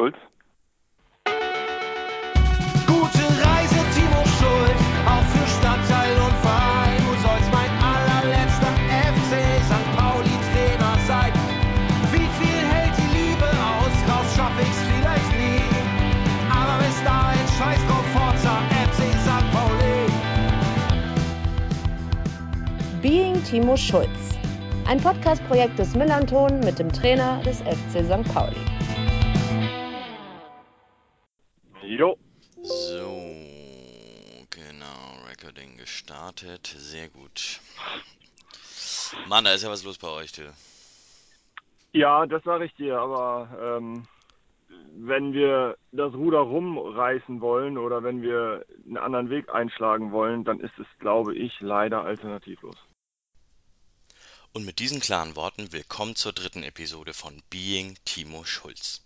Schulz. Gute Reise, Timo Schulz, auch für Stadtteil und Verein. Du sollst mein allerletzter FC St. Pauli Trainer sein. Wie viel hält die Liebe aus? Raus schaff ich's vielleicht nie. Aber bis dahin scheiß drauf, Forza FC St. Pauli. Being Timo Schulz. Ein Podcast-Projekt des Millanton mit dem Trainer des FC St. Pauli. Gut. Mann, da ist ja was los bei euch, du. Ja, das sage ich dir, aber ähm, wenn wir das Ruder rumreißen wollen oder wenn wir einen anderen Weg einschlagen wollen, dann ist es, glaube ich, leider alternativlos. Und mit diesen klaren Worten willkommen zur dritten Episode von Being Timo Schulz.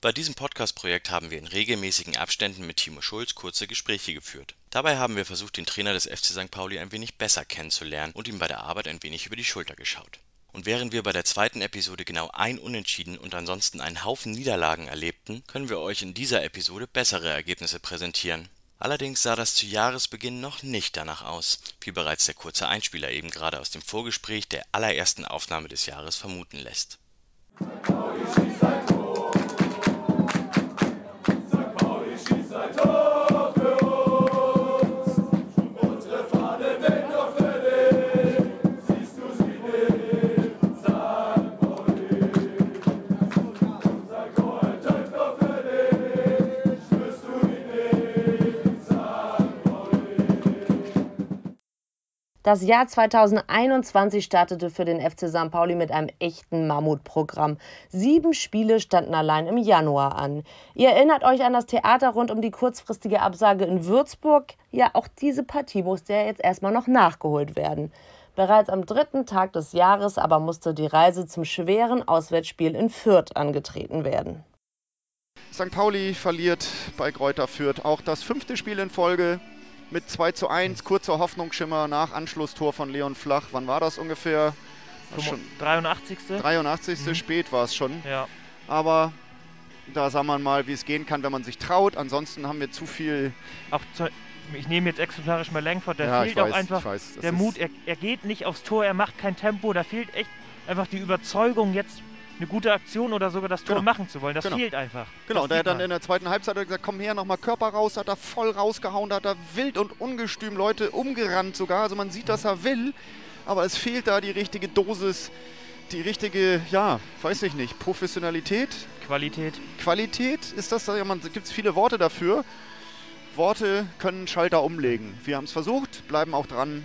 Bei diesem Podcast-Projekt haben wir in regelmäßigen Abständen mit Timo Schulz kurze Gespräche geführt. Dabei haben wir versucht, den Trainer des FC St. Pauli ein wenig besser kennenzulernen und ihm bei der Arbeit ein wenig über die Schulter geschaut. Und während wir bei der zweiten Episode genau ein Unentschieden und ansonsten einen Haufen Niederlagen erlebten, können wir euch in dieser Episode bessere Ergebnisse präsentieren. Allerdings sah das zu Jahresbeginn noch nicht danach aus, wie bereits der kurze Einspieler eben gerade aus dem Vorgespräch der allerersten Aufnahme des Jahres vermuten lässt. Das Jahr 2021 startete für den FC St. Pauli mit einem echten Mammutprogramm. Sieben Spiele standen allein im Januar an. Ihr erinnert euch an das Theater rund um die kurzfristige Absage in Würzburg? Ja, auch diese Partie musste ja jetzt erstmal noch nachgeholt werden. Bereits am dritten Tag des Jahres aber musste die Reise zum schweren Auswärtsspiel in Fürth angetreten werden. St. Pauli verliert bei Kräuter Fürth auch das fünfte Spiel in Folge mit 2 zu 1, kurzer Hoffnungsschimmer nach Anschlusstor von Leon Flach. Wann war das ungefähr? Schon 83. 83. Mhm. Spät war es schon. Ja. Aber da sah man mal, wie es gehen kann, wenn man sich traut. Ansonsten haben wir zu viel. Auch zu, ich nehme jetzt exemplarisch mal Langford, da Ja, fehlt auch weiß, einfach ich weiß, der Mut. Er, er geht nicht aufs Tor, er macht kein Tempo, da fehlt echt einfach die Überzeugung, jetzt eine gute Aktion oder sogar das Tor Genau. machen zu wollen. Das Genau. fehlt einfach. Genau, das der sieht hat dann in der zweiten Halbzeit gesagt, komm her, nochmal Körper raus, hat er voll rausgehauen, da hat er wild und ungestüm Leute umgerannt sogar. Also man sieht, dass er will, aber es fehlt da die richtige Dosis, die richtige, ja, weiß ich nicht, Professionalität, Qualität. Qualität. Ist das, ja, man gibt es viele Worte dafür. Worte können Schalter umlegen. Wir haben es versucht, bleiben auch dran.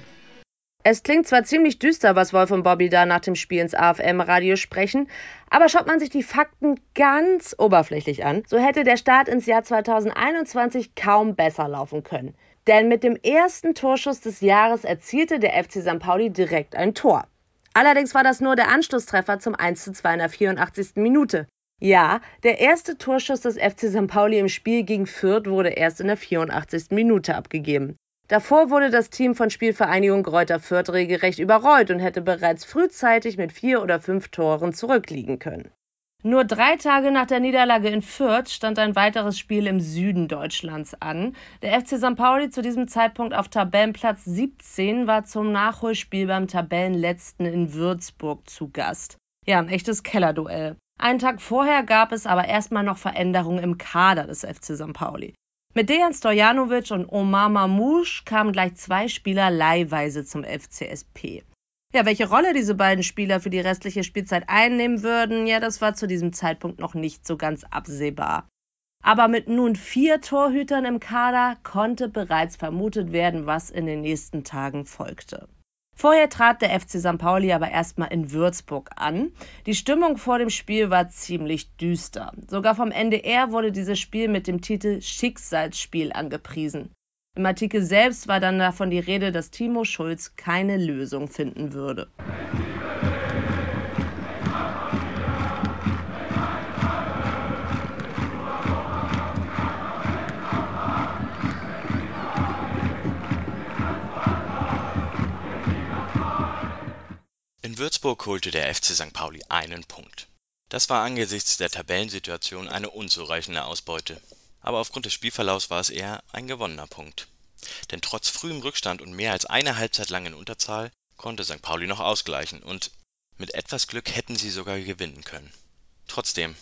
Es klingt zwar ziemlich düster, was Wolf und Bobby da nach dem Spiel ins AFM-Radio sprechen, aber schaut man sich die Fakten ganz oberflächlich an, so hätte der Start ins Jahr 2021 kaum besser laufen können. Denn mit dem ersten Torschuss des Jahres erzielte der FC St. Pauli direkt ein Tor. Allerdings war das nur der Anschlusstreffer zum 1:2 in der 84. Minute. Ja, der erste Torschuss des FC St. Pauli im Spiel gegen Fürth wurde erst in der 84. Minute abgegeben. Davor wurde das Team von Spielvereinigung Greuther Fürth regelrecht überrollt und hätte bereits frühzeitig mit vier oder fünf Toren zurückliegen können. Nur drei Tage nach der Niederlage in Fürth stand ein weiteres Spiel im Süden Deutschlands an. Der FC St. Pauli, zu diesem Zeitpunkt auf Tabellenplatz 17, war zum Nachholspiel beim Tabellenletzten in Würzburg zu Gast. Ja, ein echtes Kellerduell. Einen Tag vorher gab es aber erstmal noch Veränderungen im Kader des FC St. Pauli. Mit Dejan Stojanovic und Omar Mamouche kamen gleich zwei Spieler leihweise zum FCSP. Ja, welche Rolle diese beiden Spieler für die restliche Spielzeit einnehmen würden, ja, das war zu diesem Zeitpunkt noch nicht so ganz absehbar. Aber mit nun vier Torhütern im Kader konnte bereits vermutet werden, was in den nächsten Tagen folgte. Vorher trat der FC St. Pauli aber erstmal in Würzburg an. Die Stimmung vor dem Spiel war ziemlich düster. Sogar vom NDR wurde dieses Spiel mit dem Titel Schicksalsspiel angepriesen. Im Artikel selbst war dann davon die Rede, dass Timo Schulz keine Lösung finden würde. In Würzburg holte der FC St. Pauli einen Punkt. Das war angesichts der Tabellensituation eine unzureichende Ausbeute. Aber aufgrund des Spielverlaufs war es eher ein gewonnener Punkt. Denn trotz frühem Rückstand und mehr als eine Halbzeit lang in Unterzahl konnte St. Pauli noch ausgleichen und mit etwas Glück hätten sie sogar gewinnen können. Trotzdem,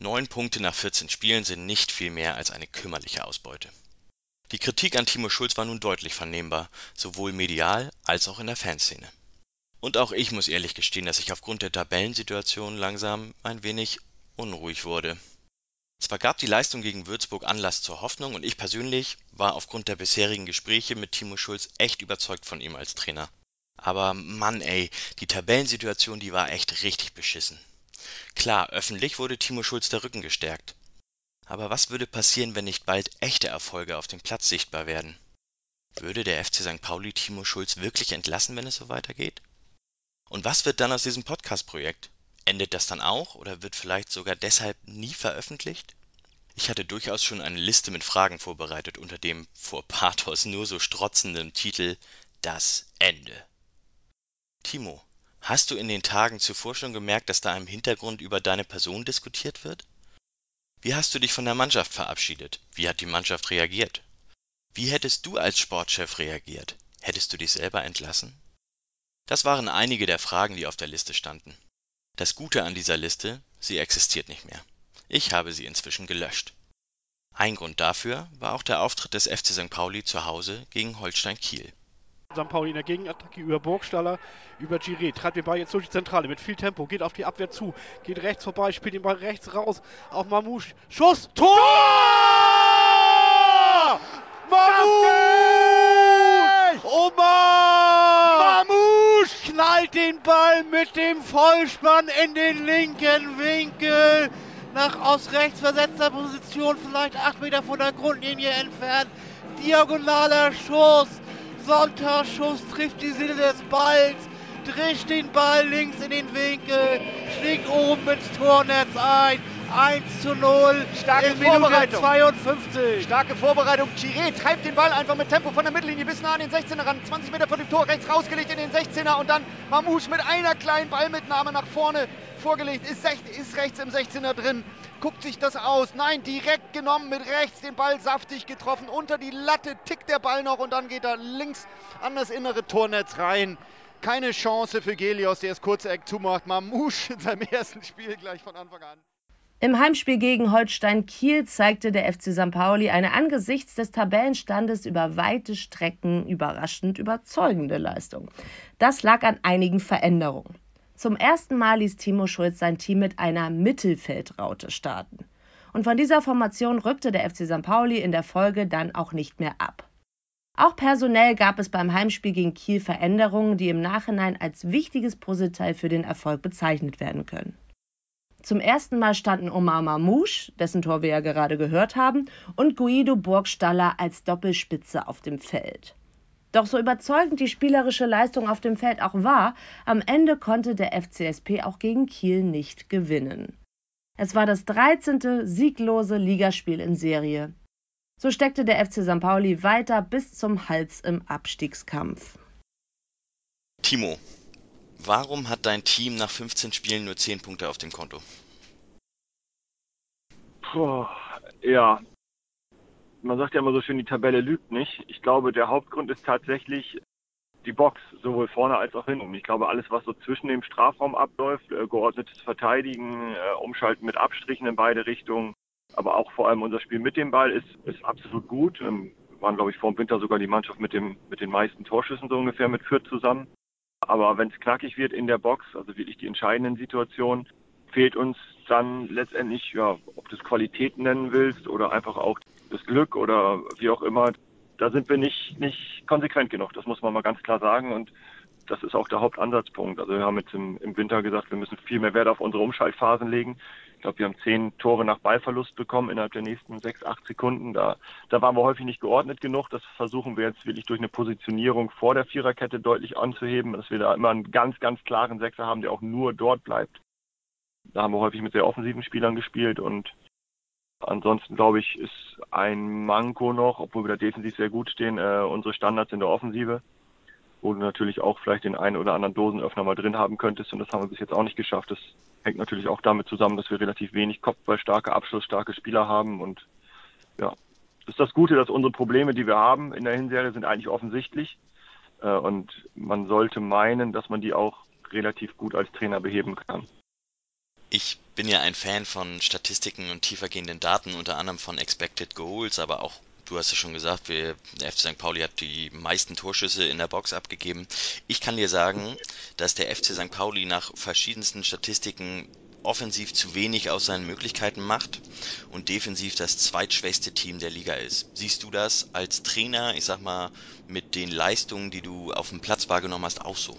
neun Punkte nach 14 Spielen sind nicht viel mehr als eine kümmerliche Ausbeute. Die Kritik an Timo Schulz war nun deutlich vernehmbar, sowohl medial als auch in der Fanszene. Und auch ich muss ehrlich gestehen, dass ich aufgrund der Tabellensituation langsam ein wenig unruhig wurde. Zwar gab die Leistung gegen Würzburg Anlass zur Hoffnung und ich persönlich war aufgrund der bisherigen Gespräche mit Timo Schulz echt überzeugt von ihm als Trainer. Aber Mann ey, die Tabellensituation, die war echt richtig beschissen. Klar, öffentlich wurde Timo Schulz der Rücken gestärkt. Aber was würde passieren, wenn nicht bald echte Erfolge auf dem Platz sichtbar werden? Würde der FC St. Pauli Timo Schulz wirklich entlassen, wenn es so weitergeht? Und was wird dann aus diesem Podcast-Projekt? Endet das dann auch oder wird vielleicht sogar deshalb nie veröffentlicht? Ich hatte durchaus schon eine Liste mit Fragen vorbereitet unter dem vor Pathos nur so strotzenden Titel Das Ende. Timo, hast du in den Tagen zuvor schon gemerkt, dass da im Hintergrund über deine Person diskutiert wird? Wie hast du dich von der Mannschaft verabschiedet? Wie hat die Mannschaft reagiert? Wie hättest du als Sportchef reagiert? Hättest du dich selber entlassen? Das waren einige der Fragen, die auf der Liste standen. Das Gute an dieser Liste, sie existiert nicht mehr. Ich habe sie inzwischen gelöscht. Ein Grund dafür war auch der Auftritt des FC St. Pauli zu Hause gegen Holstein Kiel. St. Pauli in der Gegenattacke über Burgstaller, über Giré, treibt den Ball jetzt durch die Zentrale mit viel Tempo, geht auf die Abwehr zu, geht rechts vorbei, spielt den Ball rechts raus auf Mamouche. Schuss, Tor! Mamouche! Omar! Knallt den Ball mit dem Vollspann in den linken Winkel. Nach aus rechts versetzter Position, vielleicht 8 Meter von der Grundlinie entfernt. Diagonaler Schuss. Sonntagsschuss trifft die Seele des Balls, drischt den Ball links in den Winkel, schlägt oben ins Tornetz ein. 1 zu 0 Starke in Minute Vorbereitung. 52. Starke Vorbereitung. Chiré treibt den Ball einfach mit Tempo von der Mittellinie bis nah an den 16er ran. 20 Meter vor dem Tor, rechts rausgelegt in den 16er und dann Mamouche mit einer kleinen Ballmitnahme nach vorne vorgelegt. Ist, ist rechts im 16er drin. Guckt sich das aus. Nein, direkt genommen mit rechts, den Ball saftig getroffen. Unter die Latte tickt der Ball noch und dann geht er links an das innere Tornetz rein. Keine Chance für Gelios, der das kurze Eck zumacht. Mamouche in seinem ersten Spiel gleich von Anfang an. Im Heimspiel gegen Holstein Kiel zeigte der FC St. Pauli eine angesichts des Tabellenstandes über weite Strecken überraschend überzeugende Leistung. Das lag an einigen Veränderungen. Zum ersten Mal ließ Timo Schulz sein Team mit einer Mittelfeldraute starten. Und von dieser Formation rückte der FC St. Pauli in der Folge dann auch nicht mehr ab. Auch personell gab es beim Heimspiel gegen Kiel Veränderungen, die im Nachhinein als wichtiges Puzzleteil für den Erfolg bezeichnet werden können. Zum ersten Mal standen Omar Mamouche, dessen Tor wir ja gerade gehört haben, und Guido Burgstaller als Doppelspitze auf dem Feld. Doch so überzeugend die spielerische Leistung auf dem Feld auch war, am Ende konnte der FCSP auch gegen Kiel nicht gewinnen. Es war das 13. sieglose Ligaspiel in Serie. So steckte der FC St. Pauli weiter bis zum Hals im Abstiegskampf. Timo, warum hat dein Team nach 15 Spielen nur 10 Punkte auf dem Konto? Puh, ja. Man sagt ja immer so schön, die Tabelle lügt nicht. Ich glaube, der Hauptgrund ist tatsächlich die Box, sowohl vorne als auch hinten. Ich glaube, alles, was so zwischen dem Strafraum abläuft, äh, geordnetes Verteidigen, äh, Umschalten mit Abstrichen in beide Richtungen, aber auch vor allem unser Spiel mit dem Ball ist, ist absolut gut. Ähm, waren, glaube ich, vor dem Winter sogar die Mannschaft mit, dem, mit den meisten Torschüssen so ungefähr mit Fürth zusammen. Aber wenn es knackig wird in der Box, also wirklich die entscheidenden Situationen, fehlt uns dann letztendlich, ja, ob du es Qualität nennen willst oder einfach auch das Glück oder wie auch immer. Da sind wir nicht, nicht konsequent genug, das muss man mal ganz klar sagen. Und das ist auch der Hauptansatzpunkt. Also wir haben jetzt im, im Winter gesagt, wir müssen viel mehr Wert auf unsere Umschaltphasen legen. Ich glaube, wir haben zehn Tore nach Ballverlust bekommen innerhalb der nächsten sechs, acht Sekunden. Da, da waren wir häufig nicht geordnet genug. Das versuchen wir jetzt wirklich durch eine Positionierung vor der Viererkette deutlich anzuheben, dass wir da immer einen ganz, ganz klaren Sechser haben, der auch nur dort bleibt. Da haben wir häufig mit sehr offensiven Spielern gespielt und ansonsten glaube ich, ist ein Manko noch, obwohl wir da defensiv sehr gut stehen, äh, unsere Standards in der Offensive. Wo du natürlich auch vielleicht den einen oder anderen Dosenöffner mal drin haben könntest und das haben wir bis jetzt auch nicht geschafft. Das hängt natürlich auch damit zusammen, dass wir relativ wenig kopfballstarke, abschlussstarke Spieler haben und ja, das ist das Gute, dass unsere Probleme, die wir haben in der Hinserie, sind eigentlich offensichtlich äh, und man sollte meinen, dass man die auch relativ gut als Trainer beheben kann. Ich bin ja ein Fan von Statistiken und tiefergehenden Daten, unter anderem von Expected Goals, aber auch du hast ja schon gesagt, wir, der FC St. Pauli hat die meisten Torschüsse in der Box abgegeben. Ich kann dir sagen, dass der FC St. Pauli nach verschiedensten Statistiken offensiv zu wenig aus seinen Möglichkeiten macht und defensiv das zweitschwächste Team der Liga ist. Siehst du das als Trainer, ich sag mal, mit den Leistungen, die du auf dem Platz wahrgenommen hast, auch so?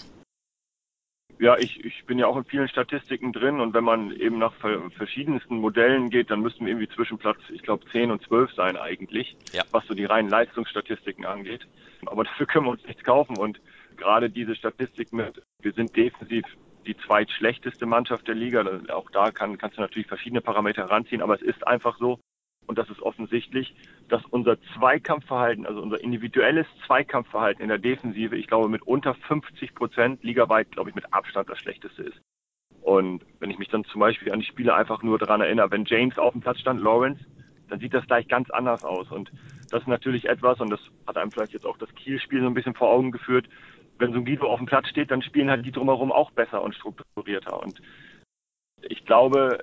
Ja, ich, ich bin ja auch in vielen Statistiken drin und wenn man eben nach verschiedensten Modellen geht, dann müssten wir irgendwie zwischen Platz, ich glaube, 10 und 12 sein eigentlich, ja. was so die reinen Leistungsstatistiken angeht. Aber dafür können wir uns nichts kaufen und gerade diese Statistik mit, wir sind defensiv die zweitschlechteste Mannschaft der Liga, auch da kann, kannst du natürlich verschiedene Parameter heranziehen, aber es ist einfach so, und das ist offensichtlich, dass unser Zweikampfverhalten, also unser individuelles Zweikampfverhalten in der Defensive, ich glaube, mit unter 50 Prozent ligaweit, glaube ich, mit Abstand das schlechteste ist. Und wenn ich mich dann zum Beispiel an die Spiele einfach nur daran erinnere, wenn James auf dem Platz stand, Lawrence, dann sieht das gleich ganz anders aus. Und das ist natürlich etwas, und das hat einem vielleicht jetzt auch das Kiel-Spiel so ein bisschen vor Augen geführt, wenn so ein Guido auf dem Platz steht, dann spielen halt die drumherum auch besser und strukturierter. Und ich glaube,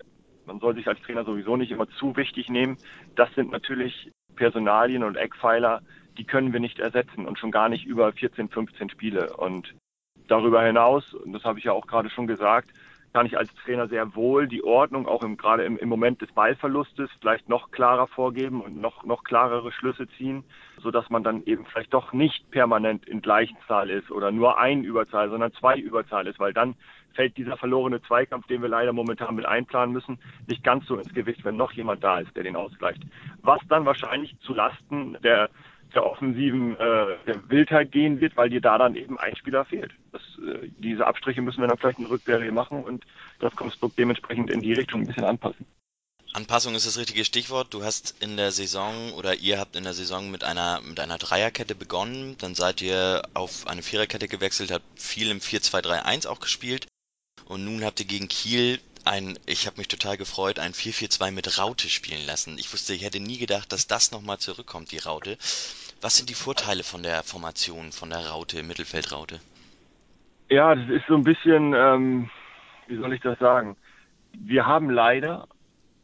man soll sich als Trainer sowieso nicht immer zu wichtig nehmen. Das sind natürlich Personalien und Eckpfeiler, die können wir nicht ersetzen und schon gar nicht über 14, 15 Spiele. Und darüber hinaus, und das habe ich ja auch gerade schon gesagt, kann ich als Trainer sehr wohl die Ordnung auch im, gerade im, im Moment des Ballverlustes vielleicht noch klarer vorgeben und noch, noch klarere Schlüsse ziehen, so dass man dann eben vielleicht doch nicht permanent in Gleichzahl ist oder nur ein Überzahl, sondern zwei Überzahl ist, weil dann fällt dieser verlorene Zweikampf, den wir leider momentan mit einplanen müssen, nicht ganz so ins Gewicht, wenn noch jemand da ist, der den ausgleicht. Was dann wahrscheinlich zu Lasten der der offensiven äh, der Wildheit gehen wird, weil dir da dann eben ein Spieler fehlt. Das, äh, diese Abstriche müssen wir dann vielleicht in der Rückserie machen und das Konstrukt dementsprechend in die Richtung ein bisschen anpassen. Anpassung ist das richtige Stichwort. Du hast in der Saison oder ihr habt in der Saison mit einer mit einer Dreierkette begonnen, dann seid ihr auf eine Viererkette gewechselt, habt viel im 4-2-3-1 auch gespielt und nun habt ihr gegen Kiel ein, ich habe mich total gefreut, ein 4-4-2 mit Raute spielen lassen. Ich wusste, ich hätte nie gedacht, dass das nochmal zurückkommt, die Raute. Was sind die Vorteile von der Formation, von der Raute, Mittelfeldraute? Ja, das ist so ein bisschen, ähm, wie soll ich das sagen? Wir haben leider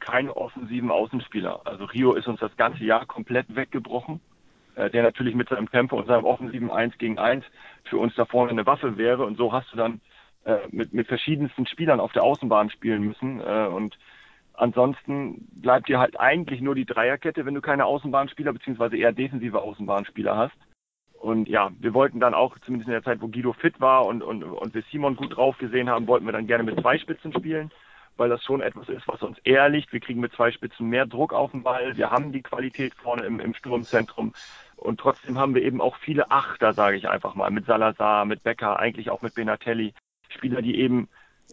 keine offensiven Außenspieler. Also Rio ist uns das ganze Jahr komplett weggebrochen, äh, der natürlich mit seinem Tempo und seinem offensiven 1 gegen 1 für uns da vorne eine Waffe wäre. Und so hast du dann äh, mit, mit verschiedensten Spielern auf der Außenbahn spielen müssen. Äh, und ansonsten bleibt dir halt eigentlich nur die Dreierkette, wenn du keine Außenbahnspieler beziehungsweise eher defensive Außenbahnspieler hast. Und ja, wir wollten dann auch, zumindest in der Zeit, wo Guido fit war und, und, und wir Simon gut drauf gesehen haben, wollten wir dann gerne mit zwei Spitzen spielen, weil das schon etwas ist, was uns eher. Wir kriegen mit zwei Spitzen mehr Druck auf den Ball. Wir haben die Qualität vorne im, im Sturmzentrum. Und trotzdem haben wir eben auch viele Achter, sage ich einfach mal, mit Salazar, mit Becker, eigentlich auch mit Benatelli. Spieler, die eben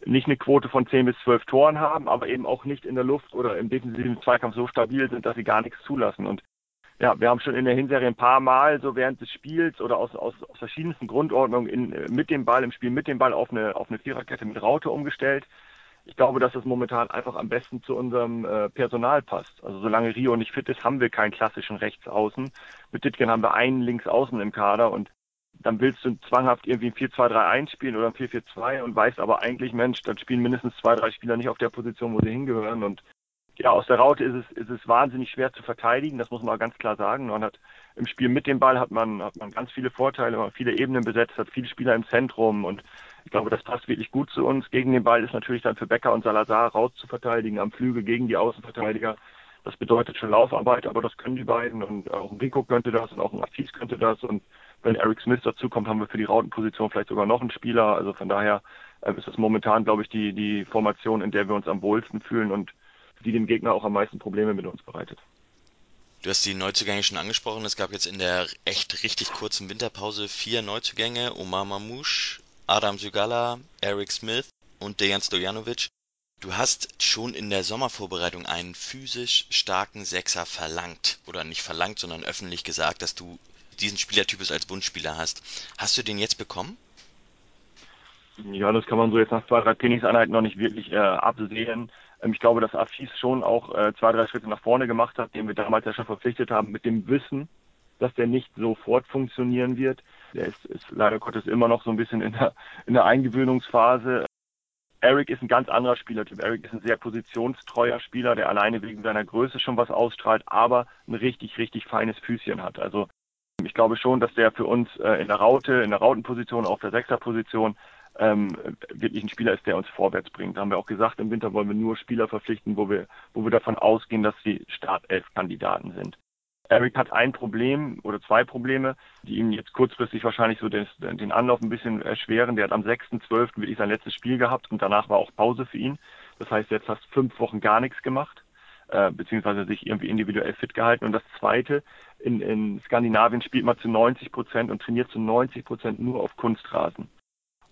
nicht eine Quote von 10 bis 12 Toren haben, aber eben auch nicht in der Luft oder im defensiven Zweikampf so stabil sind, dass sie gar nichts zulassen. Und ja, wir haben schon in der Hinserie ein paar Mal so während des Spiels oder aus, aus, aus verschiedensten Grundordnungen in, mit dem Ball, im Spiel mit dem Ball auf eine, auf eine Viererkette mit Raute umgestellt. Ich glaube, dass das momentan einfach am besten zu unserem äh, Personal passt. Also solange Rio nicht fit ist, haben wir keinen klassischen Rechtsaußen. Mit Ditgen haben wir einen Linksaußen im Kader und dann willst du zwanghaft irgendwie ein 4-2-3-1 spielen oder ein 4-4-2 und weißt aber eigentlich, Mensch, dann spielen mindestens zwei, drei Spieler nicht auf der Position, wo sie hingehören. Und ja, aus der Raute ist es, ist es wahnsinnig schwer zu verteidigen, das muss man ganz klar sagen. Man hat im Spiel mit dem Ball hat man, hat man ganz viele Vorteile, man hat viele Ebenen besetzt, hat viele Spieler im Zentrum und ich glaube, das passt wirklich gut zu uns. Gegen den Ball ist natürlich dann für Becker und Salazar raus zu verteidigen, am Flügel gegen die Außenverteidiger. Das bedeutet schon Laufarbeit, aber das können die beiden und auch ein Rico könnte das und auch ein Afis könnte das und wenn Eric Smith dazu kommt, haben wir für die Rautenposition vielleicht sogar noch einen Spieler. Also von daher äh, ist das momentan, glaube ich, die, die Formation, in der wir uns am wohlsten fühlen und die dem Gegner auch am meisten Probleme mit uns bereitet. Du hast die Neuzugänge schon angesprochen. Es gab jetzt in der echt richtig kurzen Winterpause vier Neuzugänge. Omar Mamouche, Adam Sugala, Eric Smith und Dejan Stojanovic. Du hast schon in der Sommervorbereitung einen physisch starken Sechser verlangt. Oder nicht verlangt, sondern öffentlich gesagt, dass du diesen Spielertypus als Wunschspieler hast. Hast du den jetzt bekommen? Ja, das kann man so jetzt nach zwei, drei Trainingseinheiten noch nicht wirklich äh, absehen. Ähm, ich glaube, dass Afis schon auch äh, zwei, drei Schritte nach vorne gemacht hat, den wir damals ja schon verpflichtet haben, mit dem Wissen, dass der nicht sofort funktionieren wird. Der ist, ist leider Gottes immer noch so ein bisschen in der, in der Eingewöhnungsphase. Eric ist ein ganz anderer Spielertyp. Eric ist ein sehr positionstreuer Spieler, der alleine wegen seiner Größe schon was ausstrahlt, aber ein richtig, richtig feines Füßchen hat. Also ich glaube schon, dass der für uns äh, in der Raute, in der Rautenposition, auf der Sechserposition ähm, wirklich ein Spieler ist, der uns vorwärts bringt. Da haben wir auch gesagt, im Winter wollen wir nur Spieler verpflichten, wo wir, wo wir davon ausgehen, dass sie Startelf-Kandidaten sind. Eric hat ein Problem oder zwei Probleme, die ihm jetzt kurzfristig wahrscheinlich so den, den Anlauf ein bisschen erschweren. Der hat am 6.12. wirklich sein letztes Spiel gehabt und danach war auch Pause für ihn. Das heißt, jetzt hast fünf Wochen gar nichts gemacht, äh, beziehungsweise sich irgendwie individuell fit gehalten. Und das Zweite, in, in Skandinavien spielt man zu 90 Prozent und trainiert zu 90 Prozent nur auf Kunstrasen.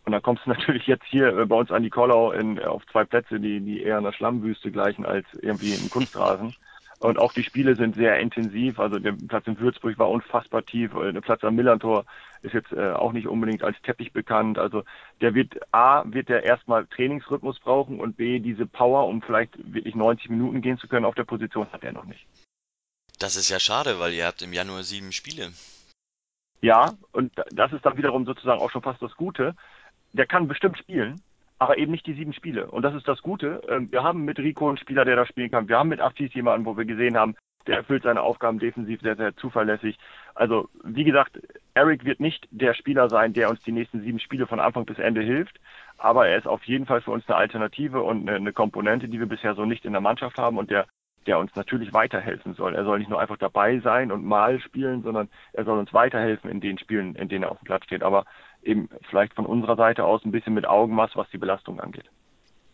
Und dann kommst du natürlich jetzt hier äh, bei uns an die Kollau in, auf zwei Plätze, die, die eher einer Schlammwüste gleichen als irgendwie im Kunstrasen. Und auch die Spiele sind sehr intensiv. Also der Platz in Würzburg war unfassbar tief. Äh, der Platz am Millantor ist jetzt äh, auch nicht unbedingt als Teppich bekannt. Also der wird A, wird der erstmal Trainingsrhythmus brauchen und B, diese Power, um vielleicht wirklich 90 Minuten gehen zu können auf der Position, hat er noch nicht. Das ist ja schade, weil ihr habt im Januar sieben Spiele. Ja, und das ist dann wiederum sozusagen auch schon fast das Gute. Der kann bestimmt spielen, aber eben nicht die sieben Spiele. Und das ist das Gute. Ähm, wir haben mit Rico einen Spieler, der da spielen kann. Wir haben mit Aftis jemanden, wo wir gesehen haben, der erfüllt seine Aufgaben defensiv sehr, sehr zuverlässig. Also, wie gesagt, Eric wird nicht der Spieler sein, der uns die nächsten sieben Spiele von Anfang bis Ende hilft. Aber er ist auf jeden Fall für uns eine Alternative und eine, eine Komponente, die wir bisher so nicht in der Mannschaft haben und der, der uns natürlich weiterhelfen soll. Er soll nicht nur einfach dabei sein und mal spielen, sondern er soll uns weiterhelfen in den Spielen, in denen er auf dem Platz steht. Aber eben vielleicht von unserer Seite aus ein bisschen mit Augenmaß, was die Belastung angeht.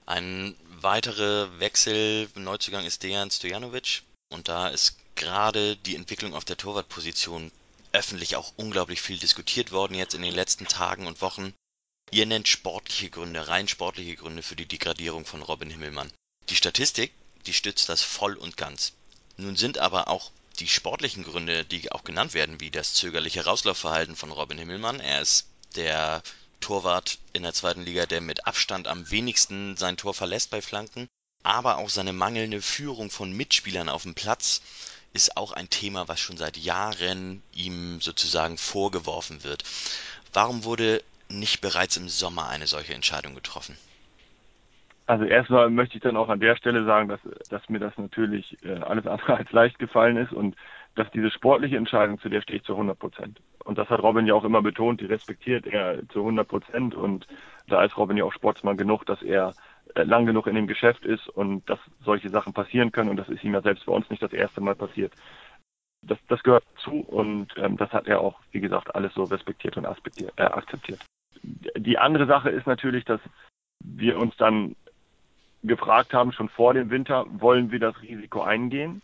Ein weiterer Wechsel, Neuzugang ist Dejan Stojanovic. Und da ist gerade die Entwicklung auf der Torwartposition öffentlich auch unglaublich viel diskutiert worden jetzt in den letzten Tagen und Wochen. Ihr nennt sportliche Gründe, rein sportliche Gründe für die Degradierung von Robin Himmelmann. Die Statistik, die stützt das voll und ganz. Nun sind aber auch die sportlichen Gründe, die auch genannt werden, wie das zögerliche Rauslaufverhalten von Robin Himmelmann. Er ist der Torwart in der zweiten Liga, der mit Abstand am wenigsten sein Tor verlässt bei Flanken. Aber auch seine mangelnde Führung von Mitspielern auf dem Platz ist auch ein Thema, was schon seit Jahren ihm sozusagen vorgeworfen wird. Warum wurde nicht bereits im Sommer eine solche Entscheidung getroffen? Also erstmal möchte ich dann auch an der Stelle sagen, dass, dass mir das natürlich äh, alles andere als leicht gefallen ist und dass diese sportliche Entscheidung, zu der stehe ich zu 100 Prozent. Und das hat Robin ja auch immer betont, die respektiert er zu 100 Prozent. Und da ist Robin ja auch Sportsmann genug, dass er äh, lang genug in dem Geschäft ist und dass solche Sachen passieren können. Und das ist ihm ja selbst bei uns nicht das erste Mal passiert. Das, das gehört zu und ähm, das hat er auch, wie gesagt, alles so respektiert und äh, akzeptiert. Die andere Sache ist natürlich, dass wir uns dann gefragt haben, schon vor dem Winter, wollen wir das Risiko eingehen?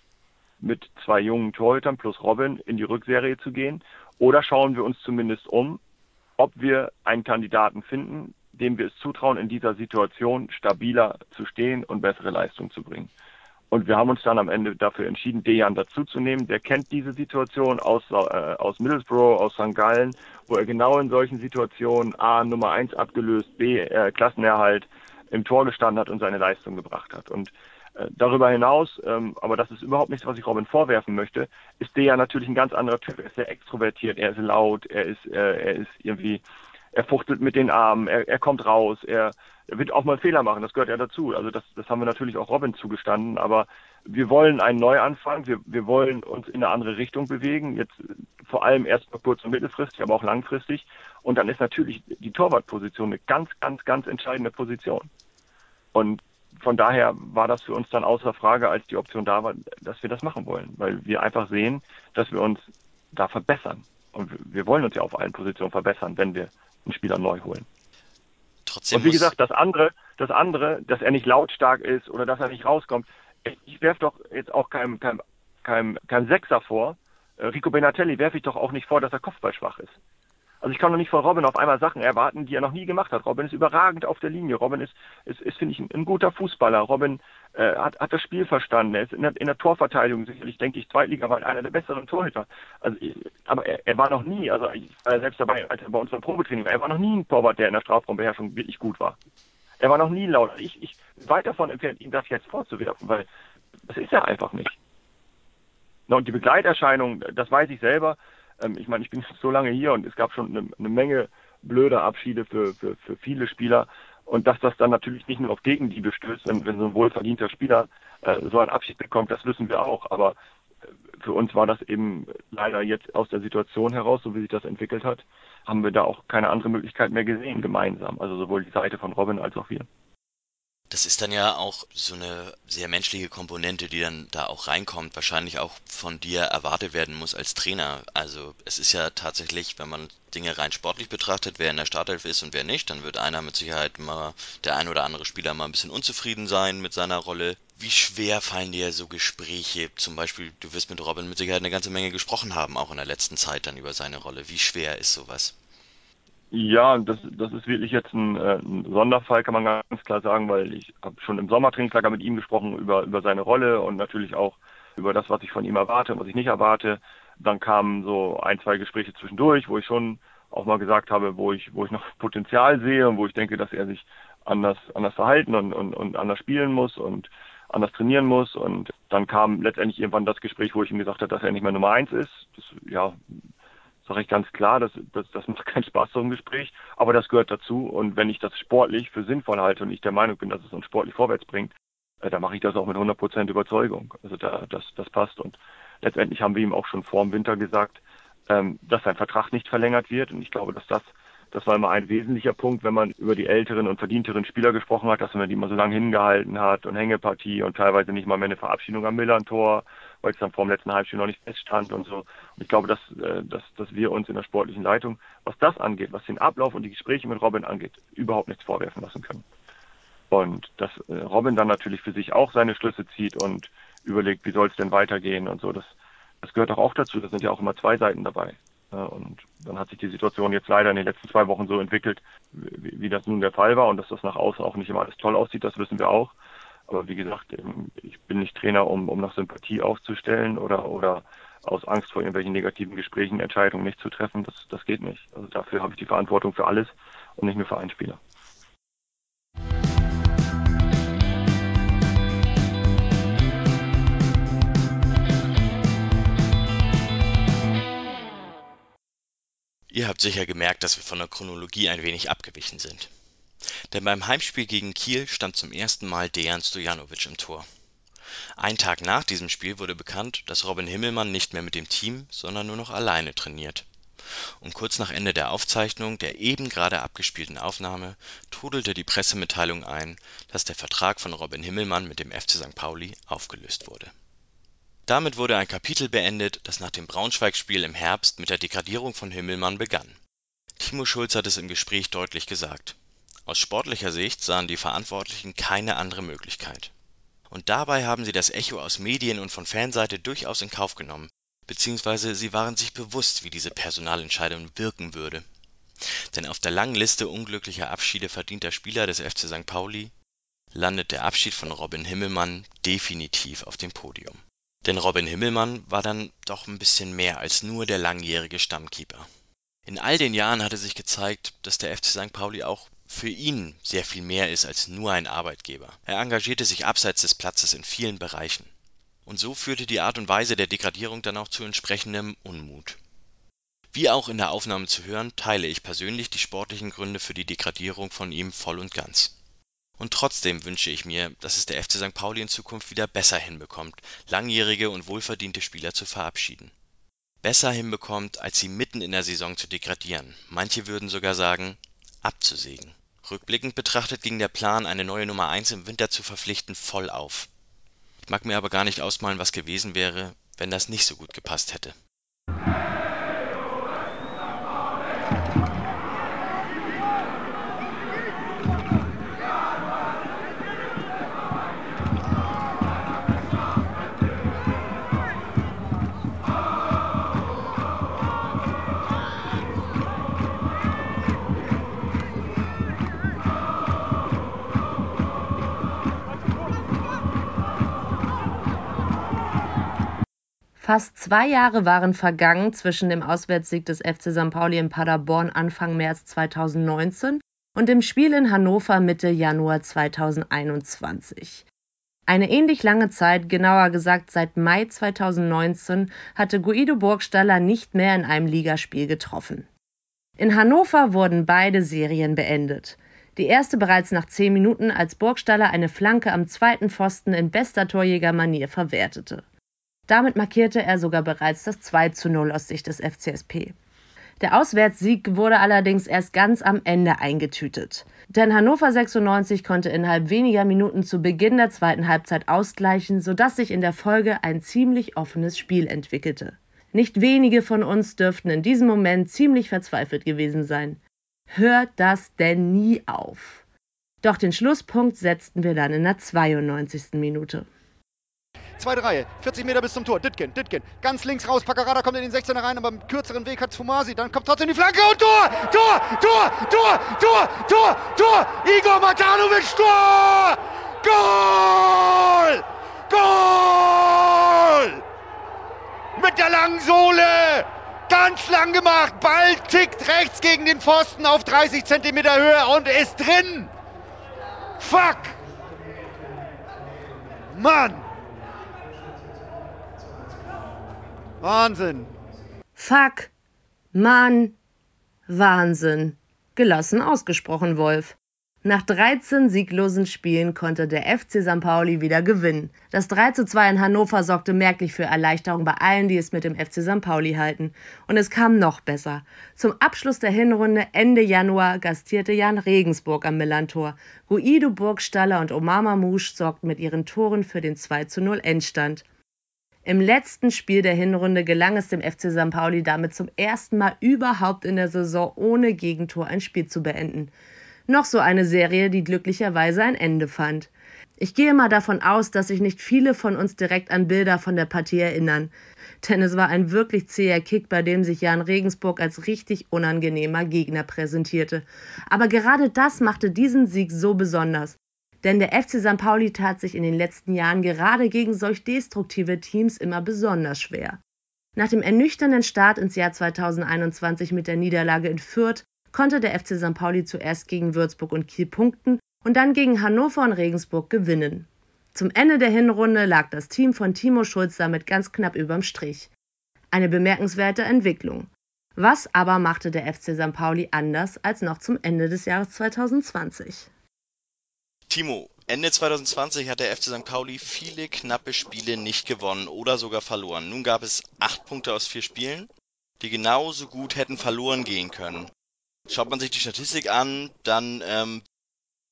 mit zwei jungen Torhütern plus Robin in die Rückserie zu gehen? Oder schauen wir uns zumindest um, ob wir einen Kandidaten finden, dem wir es zutrauen, in dieser Situation stabiler zu stehen und bessere Leistung zu bringen. Und wir haben uns dann am Ende dafür entschieden, Dejan dazuzunehmen. Der kennt diese Situation aus, äh, aus Middlesbrough, aus St. Gallen, wo er genau in solchen Situationen A, Nummer eins abgelöst, B, äh, Klassenerhalt im Tor gestanden hat und seine Leistung gebracht hat. Und äh, darüber hinaus, ähm, aber das ist überhaupt nichts, was ich Robin vorwerfen möchte, ist der ja natürlich ein ganz anderer Typ. Er ist sehr extrovertiert, er ist laut, er ist, äh, er ist irgendwie, er fuchtelt mit den Armen, er, er kommt raus, er, er wird auch mal Fehler machen, das gehört ja dazu. Also das, das haben wir natürlich auch Robin zugestanden, aber wir wollen einen Neuanfang, wir, wir wollen uns in eine andere Richtung bewegen, jetzt vor allem erst mal kurz- und mittelfristig, aber auch langfristig. Und dann ist natürlich die Torwartposition eine ganz, ganz, ganz entscheidende Position. Und von daher war das für uns dann außer Frage, als die Option da war, dass wir das machen wollen, weil wir einfach sehen, dass wir uns da verbessern. Und wir wollen uns ja auf allen Positionen verbessern, wenn wir einen Spieler neu holen. Trotzdem und wie gesagt, das andere, das andere, dass er nicht lautstark ist oder dass er nicht rauskommt, ich werfe doch jetzt auch keinem, keinem, keinem, keinem Sechser vor. Äh, Rico Benatelli werfe ich doch auch nicht vor, dass er kopfballschwach ist. Also ich kann doch nicht von Robin auf einmal Sachen erwarten, die er noch nie gemacht hat. Robin ist überragend auf der Linie. Robin ist, ist, ist finde ich, ein, ein, guter Fußballer. Robin äh, hat, hat das Spiel verstanden. Er ist in der, in der Torverteidigung sicherlich, denke ich, Zweitliga war einer der besseren Torhüter. Also, aber er, er war noch nie, also ich war selbst dabei, als er bei uns beim Probetraining war, er war noch nie ein Torwart, der in der Strafraumbeherrschung wirklich gut war. Er war noch nie laut. Ich, ich weit davon entfernt, ihm das jetzt vorzuwerfen, weil das ist er einfach nicht. Und die Begleiterscheinung, das weiß ich selber, ähm, ich meine, ich bin so lange hier und es gab schon eine, eine Menge blöder Abschiede für, für, für viele Spieler. Und dass das dann natürlich nicht nur auf Gegendiebe stößt, wenn, wenn so ein wohlverdienter Spieler äh, so einen Abschied bekommt, das wissen wir auch. Aber äh, für uns war das eben leider jetzt aus der Situation heraus, so wie sich das entwickelt hat, haben wir da auch keine andere Möglichkeit mehr gesehen gemeinsam. Also sowohl die Seite von Robin als auch wir. Das ist dann ja auch so eine sehr menschliche Komponente, die dann da auch reinkommt, wahrscheinlich auch von dir erwartet werden muss als Trainer. Also es ist ja tatsächlich, wenn man Dinge rein sportlich betrachtet, wer in der Startelf ist und wer nicht, dann wird einer mit Sicherheit mal, der ein oder andere Spieler mal ein bisschen unzufrieden sein mit seiner Rolle. Wie schwer fallen dir so Gespräche? Zum Beispiel, du wirst mit Robin mit Sicherheit eine ganze Menge gesprochen haben, auch in der letzten Zeit dann über seine Rolle. Wie schwer ist sowas? Ja, das, das ist wirklich jetzt ein, äh, ein Sonderfall, kann man ganz klar sagen, weil ich habe schon im Sommertrainingslager mit ihm gesprochen über, über seine Rolle und natürlich auch über das, was ich von ihm erwarte und was ich nicht erwarte. Dann kamen so ein, zwei Gespräche zwischendurch, wo ich schon auch mal gesagt habe, wo ich, wo ich noch Potenzial sehe und wo ich denke, dass er sich anders, anders verhalten und, und, und anders spielen muss und anders trainieren muss. Und dann kam letztendlich irgendwann das Gespräch, wo ich ihm gesagt habe, dass er nicht mehr Nummer eins ist. Das, ja, sage ich ganz klar, das, das, das macht keinen Spaß, so ein Gespräch, aber das gehört dazu. Und wenn ich das sportlich für sinnvoll halte und ich der Meinung bin, dass es uns sportlich vorwärts bringt, äh, dann mache ich das auch mit 100% Überzeugung. Also da, das, das passt. Und letztendlich haben wir ihm auch schon vor dem Winter gesagt, ähm, dass sein Vertrag nicht verlängert wird. Und ich glaube, dass das das war immer ein wesentlicher Punkt, wenn man über die älteren und verdienteren Spieler gesprochen hat, dass man die immer so lange hingehalten hat und Hängepartie und teilweise nicht mal mehr eine Verabschiedung am Millern-Tor, weil es dann vor dem letzten Halbspiel noch nicht feststand und so. Und ich glaube, dass, äh, dass, dass wir uns in der sportlichen Leitung, was das angeht, was den Ablauf und die Gespräche mit Robin angeht, überhaupt nichts vorwerfen lassen können. Und dass äh, Robin dann natürlich für sich auch seine Schlüsse zieht und überlegt, wie soll es denn weitergehen und so, das, das gehört doch auch dazu. Da sind ja auch immer zwei Seiten dabei. Und dann hat sich die Situation jetzt leider in den letzten zwei Wochen so entwickelt, wie, wie das nun der Fall war. Und dass das nach außen auch nicht immer alles toll aussieht, das wissen wir auch. Aber wie gesagt, ich bin nicht Trainer, um, um nach Sympathie aufzustellen oder, oder aus Angst vor irgendwelchen negativen Gesprächen Entscheidungen nicht zu treffen. Das, das geht nicht. Also dafür habe ich die Verantwortung für alles und nicht nur für einen Spieler. Ihr habt sicher gemerkt, dass wir von der Chronologie ein wenig abgewichen sind. Denn beim Heimspiel gegen Kiel stand zum ersten Mal Dejan Stojanovic im Tor. Ein Tag nach diesem Spiel wurde bekannt, dass Robin Himmelmann nicht mehr mit dem Team, sondern nur noch alleine trainiert. Und kurz nach Ende der Aufzeichnung der eben gerade abgespielten Aufnahme trudelte die Pressemitteilung ein, dass der Vertrag von Robin Himmelmann mit dem FC St. Pauli aufgelöst wurde damit wurde ein Kapitel beendet, das nach dem Braunschweig-Spiel im Herbst mit der Degradierung von Himmelmann begann. Timo Schulz hat es im Gespräch deutlich gesagt: Aus sportlicher Sicht sahen die Verantwortlichen keine andere Möglichkeit. Und dabei haben sie das Echo aus Medien und von Fanseite durchaus in Kauf genommen, beziehungsweise sie waren sich bewusst, wie diese Personalentscheidung wirken würde. Denn auf der langen Liste unglücklicher Abschiede verdienter Spieler des FC St. Pauli landet der Abschied von Robin Himmelmann definitiv auf dem Podium denn Robin Himmelmann war dann doch ein bisschen mehr als nur der langjährige Stammkeeper. In all den Jahren hatte sich gezeigt, dass der FC St. Pauli auch für ihn sehr viel mehr ist als nur ein Arbeitgeber. Er engagierte sich abseits des Platzes in vielen Bereichen. Und so führte die Art und Weise der Degradierung dann auch zu entsprechendem Unmut. Wie auch in der Aufnahme zu hören, teile ich persönlich die sportlichen Gründe für die Degradierung von ihm voll und ganz und trotzdem wünsche ich mir, dass es der FC St. Pauli in Zukunft wieder besser hinbekommt, langjährige und wohlverdiente Spieler zu verabschieden. Besser hinbekommt, als sie mitten in der Saison zu degradieren. Manche würden sogar sagen, abzusägen. Rückblickend betrachtet ging der Plan, eine neue Nummer 1 im Winter zu verpflichten, voll auf. Ich mag mir aber gar nicht ausmalen, was gewesen wäre, wenn das nicht so gut gepasst hätte. Fast zwei Jahre waren vergangen zwischen dem Auswärtssieg des FC St. Pauli in Paderborn Anfang März 2019 und dem Spiel in Hannover Mitte Januar 2021. Eine ähnlich lange Zeit, genauer gesagt seit Mai 2019, hatte Guido Burgstaller nicht mehr in einem Ligaspiel getroffen. In Hannover wurden beide Serien beendet. Die erste bereits nach zehn Minuten, als Burgstaller eine Flanke am zweiten Pfosten in bester Torjägermanier verwertete. Damit markierte er sogar bereits das 2 zu 0 aus Sicht des FCSP. Der Auswärtssieg wurde allerdings erst ganz am Ende eingetütet. Denn Hannover 96 konnte innerhalb weniger Minuten zu Beginn der zweiten Halbzeit ausgleichen, sodass sich in der Folge ein ziemlich offenes Spiel entwickelte. Nicht wenige von uns dürften in diesem Moment ziemlich verzweifelt gewesen sein. Hört das denn nie auf? Doch den Schlusspunkt setzten wir dann in der 92. Minute. Zweite Reihe, 40 Meter bis zum Tor. Ditken, Ditken. Ganz links raus. Paccarada kommt in den 16er rein, aber im kürzeren Weg hat Fumasi. Dann kommt trotzdem die Flanke und Tor! Tor! Tor! Tor! Tor! Tor! Tor! Igor Matanovic, Tor! Goal! Goal! Mit der langen Sohle! Ganz lang gemacht. Ball tickt rechts gegen den Pfosten auf 30 Zentimeter Höhe und ist drin. Fuck! Mann! Wahnsinn. Fuck, Mann, Wahnsinn. Gelassen ausgesprochen, Wolf. Nach 13 sieglosen Spielen konnte der FC St. Pauli wieder gewinnen. Das 3 zu 2 in Hannover sorgte merklich für Erleichterung bei allen, die es mit dem FC St. Pauli halten. Und es kam noch besser. Zum Abschluss der Hinrunde Ende Januar gastierte Jan Regensburg am Millantor. Guido Burgstaller und Omar Mamouche sorgten mit ihren Toren für den 2 zu 0 Endstand. Im letzten Spiel der Hinrunde gelang es dem FC St. Pauli damit zum ersten Mal überhaupt in der Saison ohne Gegentor ein Spiel zu beenden. Noch so eine Serie, die glücklicherweise ein Ende fand. Ich gehe mal davon aus, dass sich nicht viele von uns direkt an Bilder von der Partie erinnern. Denn es war ein wirklich zäher Kick, bei dem sich Jan Regensburg als richtig unangenehmer Gegner präsentierte. Aber gerade das machte diesen Sieg so besonders. Denn der FC St. Pauli tat sich in den letzten Jahren gerade gegen solch destruktive Teams immer besonders schwer. Nach dem ernüchternden Start ins Jahr 2021 mit der Niederlage in Fürth konnte der FC St. Pauli zuerst gegen Würzburg und Kiel punkten und dann gegen Hannover und Regensburg gewinnen. Zum Ende der Hinrunde lag das Team von Timo Schulz damit ganz knapp überm Strich. Eine bemerkenswerte Entwicklung. Was aber machte der FC St. Pauli anders als noch zum Ende des Jahres 2020? Timo, Ende 2020 hat der FC St. Pauli viele knappe Spiele nicht gewonnen oder sogar verloren. Nun gab es acht Punkte aus vier Spielen, die genauso gut hätten verloren gehen können. Schaut man sich die Statistik an, dann ähm,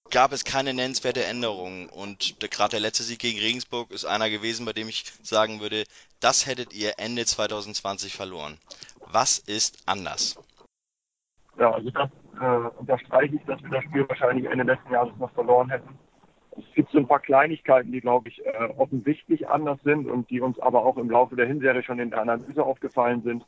gab es keine nennenswerte Änderung. Und gerade der letzte Sieg gegen Regensburg ist einer gewesen, bei dem ich sagen würde, das hättet ihr Ende 2020 verloren. Was ist anders? Ja, also das äh, unterstreiche ich, dass wir das Spiel wahrscheinlich Ende letzten Jahres noch verloren hätten. Es gibt so ein paar Kleinigkeiten, die, glaube ich, äh, offensichtlich anders sind und die uns aber auch im Laufe der Hinserie schon in der Analyse aufgefallen sind.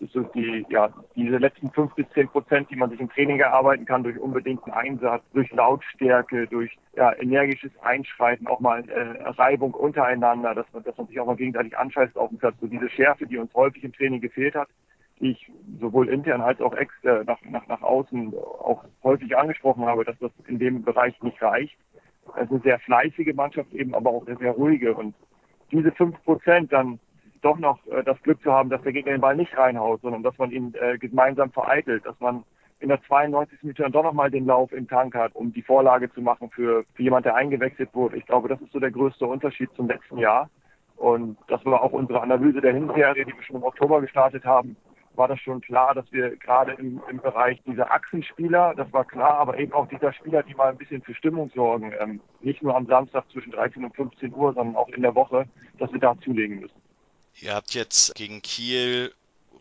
Das sind die, ja, diese letzten fünf bis zehn Prozent, die man sich im Training erarbeiten kann durch unbedingten Einsatz, durch Lautstärke, durch ja, energisches Einschreiten, auch mal äh, Reibung untereinander, dass man, dass man sich auch mal gegenseitig anscheißt auf dem Platz. So diese Schärfe, die uns häufig im Training gefehlt hat, die ich sowohl intern als auch extern nach, nach, nach außen auch häufig angesprochen habe, dass das in dem Bereich nicht reicht. Es ist eine sehr fleißige Mannschaft eben, aber auch eine sehr ruhige. Und diese fünf Prozent dann doch noch äh, das Glück zu haben, dass der Gegner den Ball nicht reinhaut, sondern dass man ihn äh, gemeinsam vereitelt, dass man in der 92. Minute dann doch nochmal den Lauf im Tank hat, um die Vorlage zu machen für, für jemand, der eingewechselt wurde. Ich glaube, das ist so der größte Unterschied zum letzten Jahr. Und das war auch unsere Analyse der Hinserie, die wir schon im Oktober gestartet haben, war das schon klar, dass wir gerade im, im Bereich dieser Achsenspieler, das war klar, aber eben auch dieser Spieler, die mal ein bisschen für Stimmung sorgen, ähm, nicht nur am Samstag zwischen 13 und 15 Uhr, sondern auch in der Woche, dass wir da zulegen müssen. Ihr habt jetzt gegen Kiel,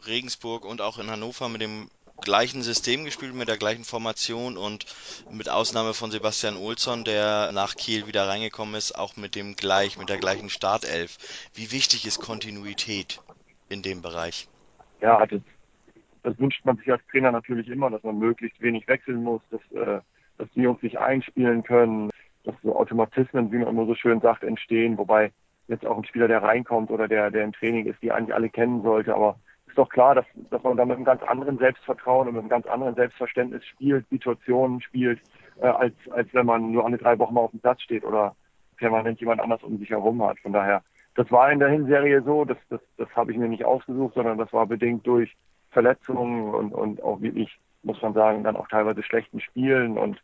Regensburg und auch in Hannover mit dem gleichen System gespielt, mit der gleichen Formation und mit Ausnahme von Sebastian Olsson, der nach Kiel wieder reingekommen ist, auch mit dem gleich, mit der gleichen Startelf. Wie wichtig ist Kontinuität in dem Bereich? Ja, das, das wünscht man sich als Trainer natürlich immer, dass man möglichst wenig wechseln muss, dass, äh, dass die Jungs sich einspielen können, dass so Automatismen, wie man immer so schön sagt, entstehen, wobei jetzt auch ein Spieler, der reinkommt oder der, der im Training ist, die eigentlich alle kennen sollte. Aber ist doch klar, dass, dass man da mit einem ganz anderen Selbstvertrauen und mit einem ganz anderen Selbstverständnis spielt, Situationen spielt, äh, als, als wenn man nur alle drei Wochen mal auf dem Platz steht oder permanent jemand anders um sich herum hat. Von daher, das war in der Hinserie so, das, das, das habe ich mir nicht ausgesucht, sondern das war bedingt durch Verletzungen und, und auch wirklich, muss man sagen, dann auch teilweise schlechten Spielen und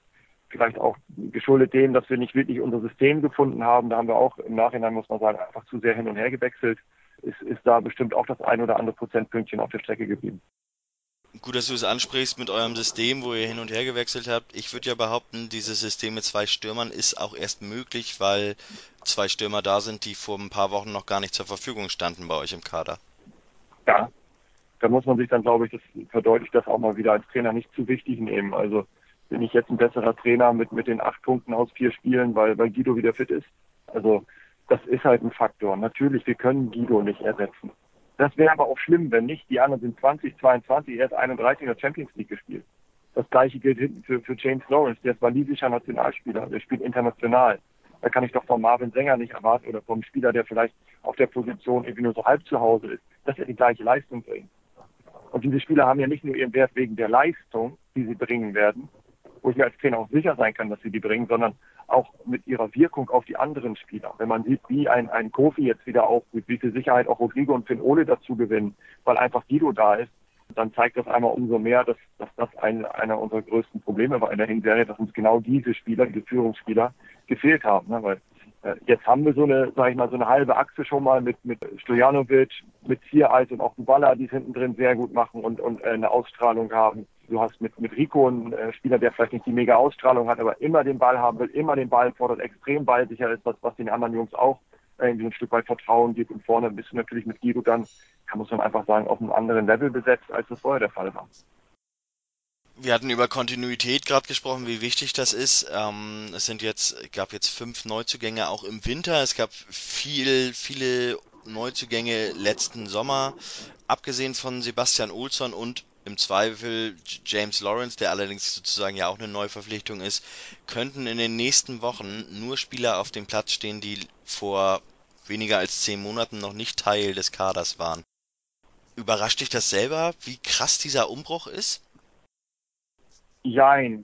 vielleicht auch geschuldet dem, dass wir nicht wirklich unser System gefunden haben. Da haben wir auch im Nachhinein, muss man sagen, einfach zu sehr hin und her gewechselt ist, ist da bestimmt auch das ein oder andere Prozentpünktchen auf der Strecke geblieben. Gut, dass du es ansprichst mit eurem System, wo ihr hin und her gewechselt habt. Ich würde ja behaupten, dieses System mit zwei Stürmern ist auch erst möglich, weil zwei Stürmer da sind, die vor ein paar Wochen noch gar nicht zur Verfügung standen bei euch im Kader. Ja, da muss man sich dann, glaube ich, das verdeutlicht das auch mal wieder als Trainer nicht zu wichtig nehmen. Also bin ich jetzt ein besserer Trainer mit, mit den acht Punkten aus vier Spielen, weil, weil Guido wieder fit ist. Also das ist halt ein Faktor. Natürlich, wir können Guido nicht ersetzen. Das wäre aber auch schlimm, wenn nicht. Die anderen sind 20, 22, er ist 31 in der Champions League gespielt. Das gleiche gilt hinten für, für James Lawrence, der ist walisischer Nationalspieler, der spielt international. Da kann ich doch von Marvin Sänger nicht erwarten oder vom Spieler, der vielleicht auf der Position irgendwie nur so halb zu Hause ist, dass er die gleiche Leistung bringt. Und diese Spieler haben ja nicht nur ihren Wert wegen der Leistung, die sie bringen werden, wo ich mir als Trainer auch sicher sein kann, dass sie die bringen, sondern auch mit ihrer Wirkung auf die anderen Spieler. Wenn man sieht, wie ein, ein Kofi jetzt wieder aufgeht, wie viel Sicherheit auch Rodrigo und Finn Ole dazu gewinnen, weil einfach Guido da ist, dann zeigt das einmal umso mehr, dass, dass das ein, einer unserer größten Probleme war in der Hinserie, dass uns genau diese Spieler, diese Führungsspieler gefehlt haben. Ne? Weil äh, jetzt haben wir so eine, sage ich mal, so eine halbe Achse schon mal mit, mit Stojanovic, mit Ziereis und auch Dubala, die es hinten drin sehr gut machen und, und äh, eine Ausstrahlung haben. Du hast mit, mit Rico einen äh, Spieler, der vielleicht nicht die mega Ausstrahlung hat, aber immer den Ball haben will, immer den Ball fordert, extrem ballsicher ist, was, was den anderen Jungs auch irgendwie ein Stück weit Vertrauen gibt. Und vorne bist du natürlich mit Guido dann, kann man einfach sagen, auf einem anderen Level besetzt, als das vorher der Fall war. Wir hatten über Kontinuität gerade gesprochen, wie wichtig das ist. Ähm, es sind jetzt, gab jetzt fünf Neuzugänge auch im Winter. Es gab viel, viele Neuzugänge letzten Sommer, abgesehen von Sebastian Olsson und im Zweifel James Lawrence, der allerdings sozusagen ja auch eine Neuverpflichtung ist, könnten in den nächsten Wochen nur Spieler auf dem Platz stehen, die vor weniger als zehn Monaten noch nicht Teil des Kaders waren. Überrascht dich das selber, wie krass dieser Umbruch ist? Jein.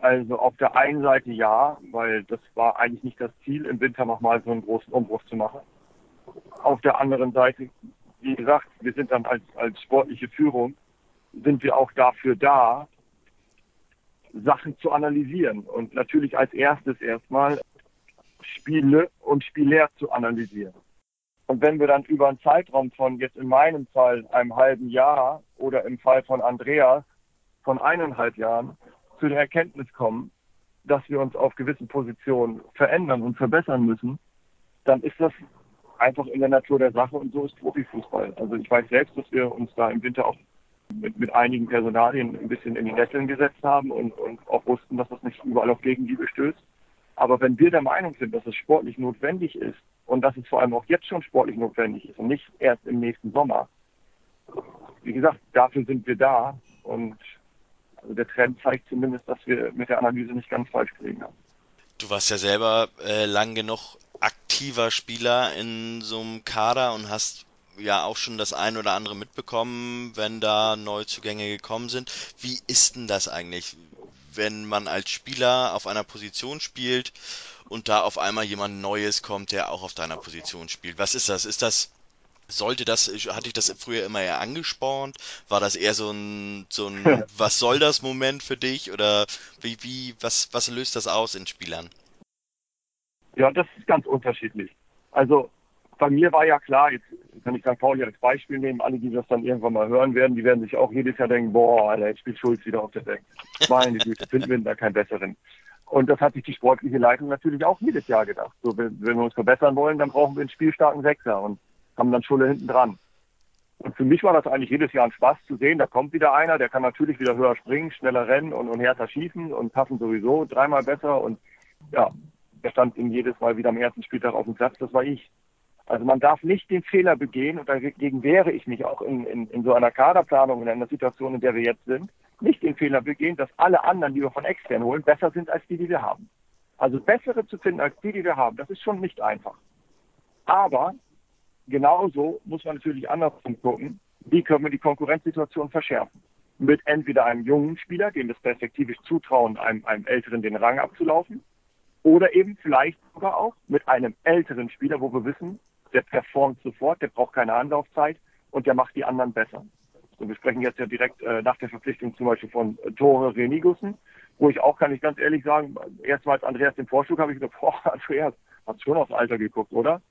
Also auf der einen Seite ja, weil das war eigentlich nicht das Ziel, im Winter nochmal so einen großen Umbruch zu machen. Auf der anderen Seite, wie gesagt, wir sind dann als, als sportliche Führung, sind wir auch dafür da, Sachen zu analysieren. Und natürlich als erstes erstmal Spiele und Spieler zu analysieren. Und wenn wir dann über einen Zeitraum von jetzt in meinem Fall einem halben Jahr oder im Fall von Andreas von eineinhalb Jahren zu der Erkenntnis kommen, dass wir uns auf gewissen Positionen verändern und verbessern müssen, dann ist das einfach in der Natur der Sache und so ist Profifußball. Also ich weiß selbst, dass wir uns da im Winter auch mit, mit einigen Personalien ein bisschen in die Nesseln gesetzt haben und, und auch wussten, dass das nicht überall auf Gegenliebe stößt. Aber wenn wir der Meinung sind, dass es sportlich notwendig ist und dass es vor allem auch jetzt schon sportlich notwendig ist und nicht erst im nächsten Sommer, wie gesagt, dafür sind wir da und also der Trend zeigt zumindest, dass wir mit der Analyse nicht ganz falsch gelegen haben. Du warst ja selber äh, lang genug aktiver Spieler in so einem Kader und hast ja auch schon das ein oder andere mitbekommen, wenn da Neuzugänge gekommen sind. Wie ist denn das eigentlich, wenn man als Spieler auf einer Position spielt und da auf einmal jemand Neues kommt, der auch auf deiner Position spielt? Was ist das? Ist das sollte das, hatte ich das früher immer eher angespornt? War das eher so ein, so ein Was soll das Moment für dich? Oder wie, wie, was, was löst das aus in Spielern? Ja, das ist ganz unterschiedlich. Also bei mir war ja klar, jetzt kann ich St. Pauli als Beispiel nehmen, alle, die das dann irgendwann mal hören werden, die werden sich auch jedes Jahr denken, boah, Alter, jetzt spielt Schulz wieder auf der Bank. Meine Güte, finden wir da keinen besseren. Und das hat sich die sportliche Leitung natürlich auch jedes Jahr gedacht. So, wenn, wir uns verbessern wollen, dann brauchen wir einen spielstarken Sechser und haben dann Schule hinten dran. Und für mich war das eigentlich jedes Jahr ein Spaß zu sehen, da kommt wieder einer, der kann natürlich wieder höher springen, schneller rennen und, und härter schießen und passen sowieso dreimal besser und ja, der stand ihm jedes Mal wieder am ersten Spieltag auf dem Platz, das war ich. Also man darf nicht den Fehler begehen, und dagegen wehre ich mich auch in, in, in so einer Kaderplanung, in einer Situation, in der wir jetzt sind, nicht den Fehler begehen, dass alle anderen, die wir von extern holen, besser sind als die, die wir haben. Also bessere zu finden als die, die wir haben, das ist schon nicht einfach. Aber genauso muss man natürlich andersrum gucken, wie können wir die Konkurrenzsituation verschärfen. Mit entweder einem jungen Spieler, dem das perspektivisch zutrauen, einem, einem Älteren den Rang abzulaufen, oder eben vielleicht sogar auch mit einem älteren Spieler, wo wir wissen, der performt sofort, der braucht keine Anlaufzeit und der macht die anderen besser. Und wir sprechen jetzt ja direkt äh, nach der Verpflichtung zum Beispiel von äh, Tore Renigussen, wo ich auch, kann ich ganz ehrlich sagen, erstmals Andreas den Vorschlag habe ich gesagt, boah, Andreas, hast schon aufs Alter geguckt, oder?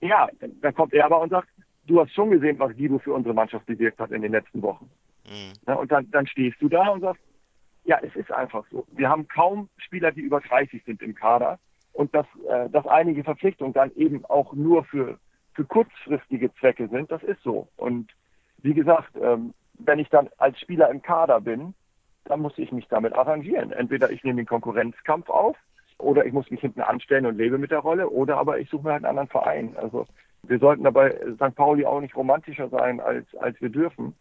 Ja, dann kommt er aber und sagt, du hast schon gesehen, was Guido für unsere Mannschaft bewirkt hat in den letzten Wochen. Mhm. Ja, und dann, dann stehst du da und sagst, ja, es ist einfach so. Wir haben kaum Spieler, die über 30 sind im Kader. Und dass, äh, dass einige Verpflichtungen dann eben auch nur für, für kurzfristige Zwecke sind, das ist so. Und wie gesagt, ähm, wenn ich dann als Spieler im Kader bin, dann muss ich mich damit arrangieren. Entweder ich nehme den Konkurrenzkampf auf oder ich muss mich hinten anstellen und lebe mit der Rolle oder aber ich suche mir halt einen anderen Verein. Also wir sollten dabei St. Pauli auch nicht romantischer sein, als, als wir dürfen.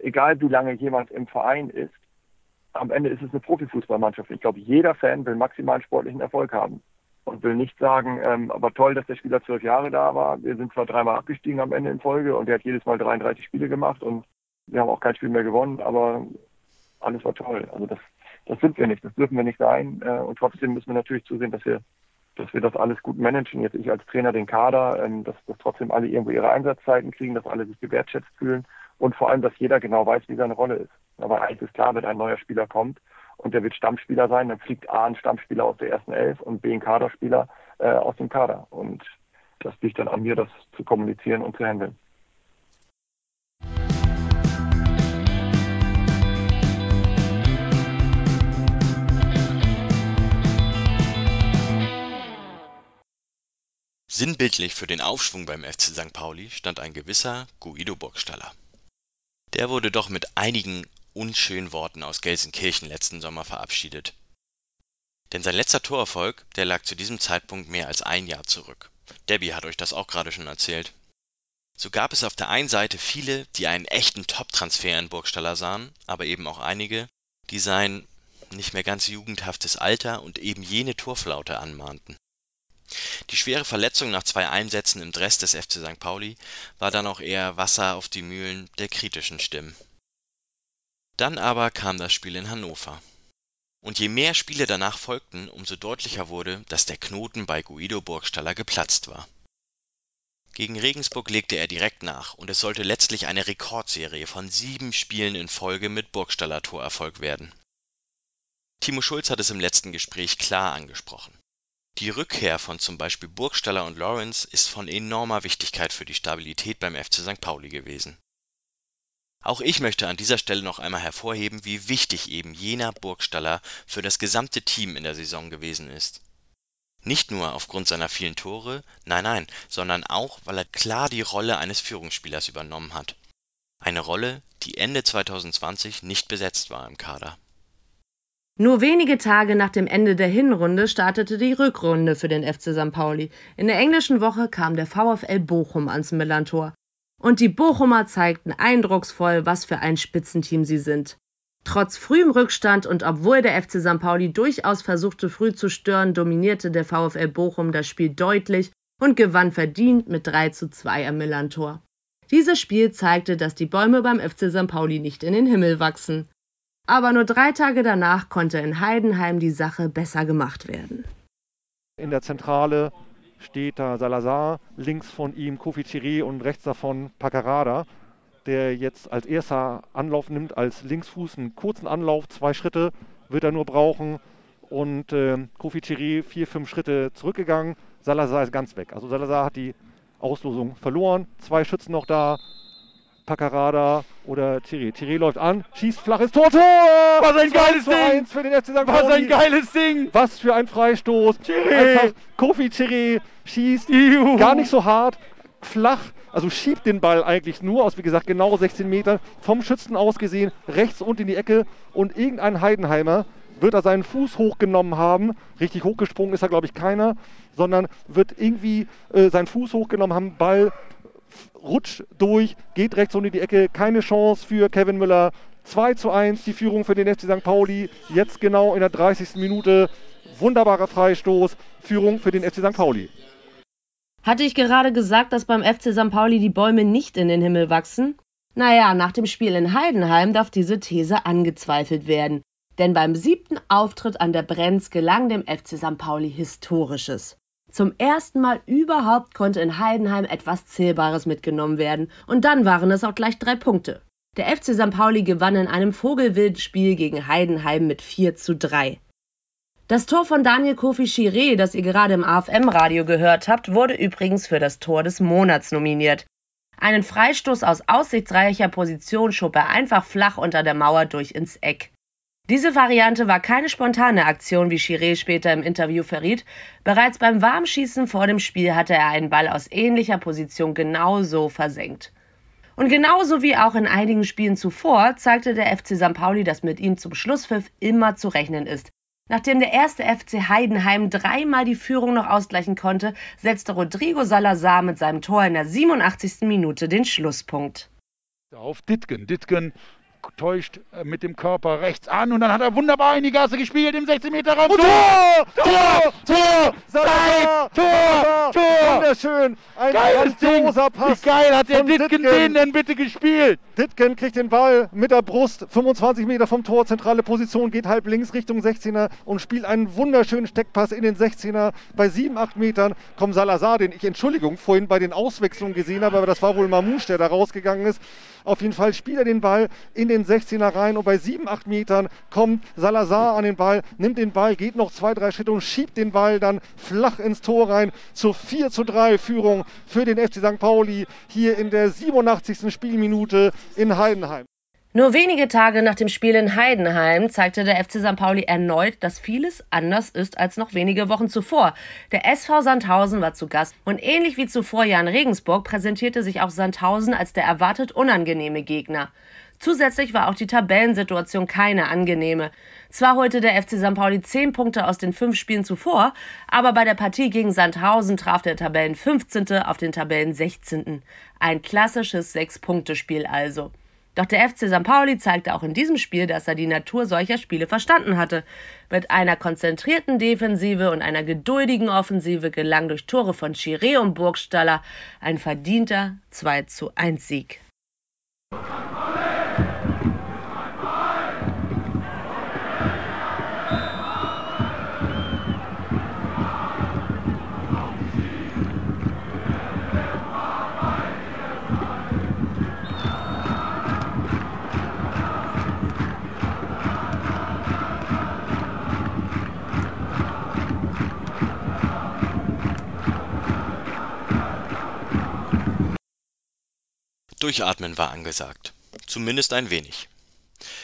Egal wie lange jemand im Verein ist, am Ende ist es eine Profifußballmannschaft. Ich glaube, jeder Fan will maximalen sportlichen Erfolg haben und will nicht sagen, ähm, aber toll, dass der Spieler zwölf Jahre da war. Wir sind zwar dreimal abgestiegen am Ende in Folge und er hat jedes Mal 33 Spiele gemacht und wir haben auch kein Spiel mehr gewonnen, aber alles war toll. Also das, das sind wir nicht, das dürfen wir nicht sein. Äh, und trotzdem müssen wir natürlich zusehen, dass wir, dass wir das alles gut managen. Jetzt ich als Trainer den Kader, ähm, dass, dass trotzdem alle irgendwo ihre Einsatzzeiten kriegen, dass alle sich gewertschätzt fühlen und vor allem, dass jeder genau weiß, wie seine Rolle ist. Aber eigentlich ist klar, wenn ein neuer Spieler kommt und der wird Stammspieler sein, dann fliegt A ein Stammspieler aus der ersten Elf und B ein Kaderspieler äh, aus dem Kader. Und das liegt dann an mir, das zu kommunizieren und zu handeln. Sinnbildlich für den Aufschwung beim FC St. Pauli stand ein gewisser Guido Burgstaller. Der wurde doch mit einigen unschönen Worten aus Gelsenkirchen letzten Sommer verabschiedet. Denn sein letzter Torerfolg, der lag zu diesem Zeitpunkt mehr als ein Jahr zurück. Debbie hat euch das auch gerade schon erzählt. So gab es auf der einen Seite viele, die einen echten Top-Transfer in Burgstaller sahen, aber eben auch einige, die sein nicht mehr ganz jugendhaftes Alter und eben jene Torflaute anmahnten. Die schwere Verletzung nach zwei Einsätzen im Dress des FC St. Pauli war dann auch eher Wasser auf die Mühlen der kritischen Stimmen. Dann aber kam das Spiel in Hannover. Und je mehr Spiele danach folgten, umso deutlicher wurde, dass der Knoten bei Guido Burgstaller geplatzt war. Gegen Regensburg legte er direkt nach und es sollte letztlich eine Rekordserie von sieben Spielen in Folge mit Burgstaller Torerfolg werden. Timo Schulz hat es im letzten Gespräch klar angesprochen. Die Rückkehr von zum Beispiel Burgstaller und Lawrence ist von enormer Wichtigkeit für die Stabilität beim FC St. Pauli gewesen. Auch ich möchte an dieser Stelle noch einmal hervorheben, wie wichtig eben jener Burgstaller für das gesamte Team in der Saison gewesen ist. Nicht nur aufgrund seiner vielen Tore, nein, nein, sondern auch, weil er klar die Rolle eines Führungsspielers übernommen hat. Eine Rolle, die Ende 2020 nicht besetzt war im Kader. Nur wenige Tage nach dem Ende der Hinrunde startete die Rückrunde für den FC St. Pauli. In der englischen Woche kam der VfL Bochum ans Millantor. Und die Bochumer zeigten eindrucksvoll, was für ein Spitzenteam sie sind. Trotz frühem Rückstand und obwohl der FC St. Pauli durchaus versuchte, früh zu stören, dominierte der VfL Bochum das Spiel deutlich und gewann verdient mit 3 zu 2 am Millantor. Dieses Spiel zeigte, dass die Bäume beim FC St. Pauli nicht in den Himmel wachsen aber nur drei Tage danach konnte in Heidenheim die Sache besser gemacht werden. In der Zentrale steht da Salazar, links von ihm Kofi Chiré und rechts davon Pacarada, der jetzt als erster Anlauf nimmt, als Linksfuß einen kurzen Anlauf, zwei Schritte wird er nur brauchen und äh, Kofi Chiré vier, fünf Schritte zurückgegangen. Salazar ist ganz weg. Also Salazar hat die Auslosung verloren, zwei Schützen noch da, Paccarada oder Thierry. Thierry läuft an, schießt flaches Tor, Tor! Was ein geiles Ding! Für den FC St. Was ein geiles Ding! Was für ein Freistoß! Thierry! Einfach Kofi Thierry schießt Juhu. gar nicht so hart, flach, also schiebt den Ball eigentlich nur aus, wie gesagt, genau 16 Meter vom Schützen aus gesehen, rechts und in die Ecke und irgendein Heidenheimer wird er seinen Fuß hochgenommen haben. Richtig hochgesprungen ist er, glaube ich, keiner, sondern wird irgendwie äh, seinen Fuß hochgenommen haben, Ball rutscht durch, geht rechts unter die Ecke, keine Chance für Kevin Müller. 2 zu 1 die Führung für den FC St. Pauli. Jetzt genau in der 30. Minute. Wunderbarer Freistoß. Führung für den FC St. Pauli. Hatte ich gerade gesagt, dass beim FC St. Pauli die Bäume nicht in den Himmel wachsen? Naja, nach dem Spiel in Heidenheim darf diese These angezweifelt werden. Denn beim siebten Auftritt an der Brenz gelang dem FC St. Pauli Historisches. Zum ersten Mal überhaupt konnte in Heidenheim etwas Zählbares mitgenommen werden. Und dann waren es auch gleich drei Punkte. Der FC St. Pauli gewann in einem Vogelwildspiel gegen Heidenheim mit 4 zu 3. Das Tor von Daniel Kofi Chiré, das ihr gerade im AFM-Radio gehört habt, wurde übrigens für das Tor des Monats nominiert. Einen Freistoß aus aussichtsreicher Position schob er einfach flach unter der Mauer durch ins Eck. Diese Variante war keine spontane Aktion, wie Chiré später im Interview verriet. Bereits beim Warmschießen vor dem Spiel hatte er einen Ball aus ähnlicher Position genauso versenkt. Und genauso wie auch in einigen Spielen zuvor zeigte der FC St. Pauli, dass mit ihm zum Schlusspfiff immer zu rechnen ist. Nachdem der erste FC Heidenheim dreimal die Führung noch ausgleichen konnte, setzte Rodrigo Salazar mit seinem Tor in der 87. Minute den Schlusspunkt. Auf Ditgen. Ditgen täuscht äh, mit dem Körper rechts an und dann hat er wunderbar in die Gasse gespielt im 16 Meter Raum. Und Tor! Tor! Tor! Tor! Tor! Tor! Wunderschön! Ein Geiles Ding! Pass. Wie geil hat der von Ditgen den denn bitte gespielt? Ditken kriegt den Ball mit der Brust, 25 Meter vom Tor, zentrale Position, geht halb links Richtung 16er und spielt einen wunderschönen Steckpass in den 16er. Bei 7, 8 Metern kommt Salazar, den ich, Entschuldigung, vorhin bei den Auswechslungen gesehen habe, aber das war wohl Mamouche, der da rausgegangen ist. Auf jeden Fall spielt er den Ball in den 16er rein und bei 7, 8 Metern kommt Salazar an den Ball, nimmt den Ball, geht noch zwei, drei Schritte und schiebt den Ball dann flach ins Tor rein zur 4 zu 3 Führung für den FC St. Pauli hier in der 87. Spielminute in Heidenheim. Nur wenige Tage nach dem Spiel in Heidenheim zeigte der FC St. Pauli erneut, dass vieles anders ist als noch wenige Wochen zuvor. Der SV Sandhausen war zu Gast und ähnlich wie zuvor Jan Regensburg präsentierte sich auch Sandhausen als der erwartet unangenehme Gegner. Zusätzlich war auch die Tabellensituation keine angenehme. Zwar holte der FC St. Pauli zehn Punkte aus den fünf Spielen zuvor, aber bei der Partie gegen Sandhausen traf der Tabellen 15. auf den Tabellen 16. Ein klassisches Sechs-Punkte-Spiel also. Doch der FC St. Pauli zeigte auch in diesem Spiel, dass er die Natur solcher Spiele verstanden hatte. Mit einer konzentrierten Defensive und einer geduldigen Offensive gelang durch Tore von Chiré und Burgstaller ein verdienter 2 zu 1 Sieg. Durchatmen war angesagt. Zumindest ein wenig.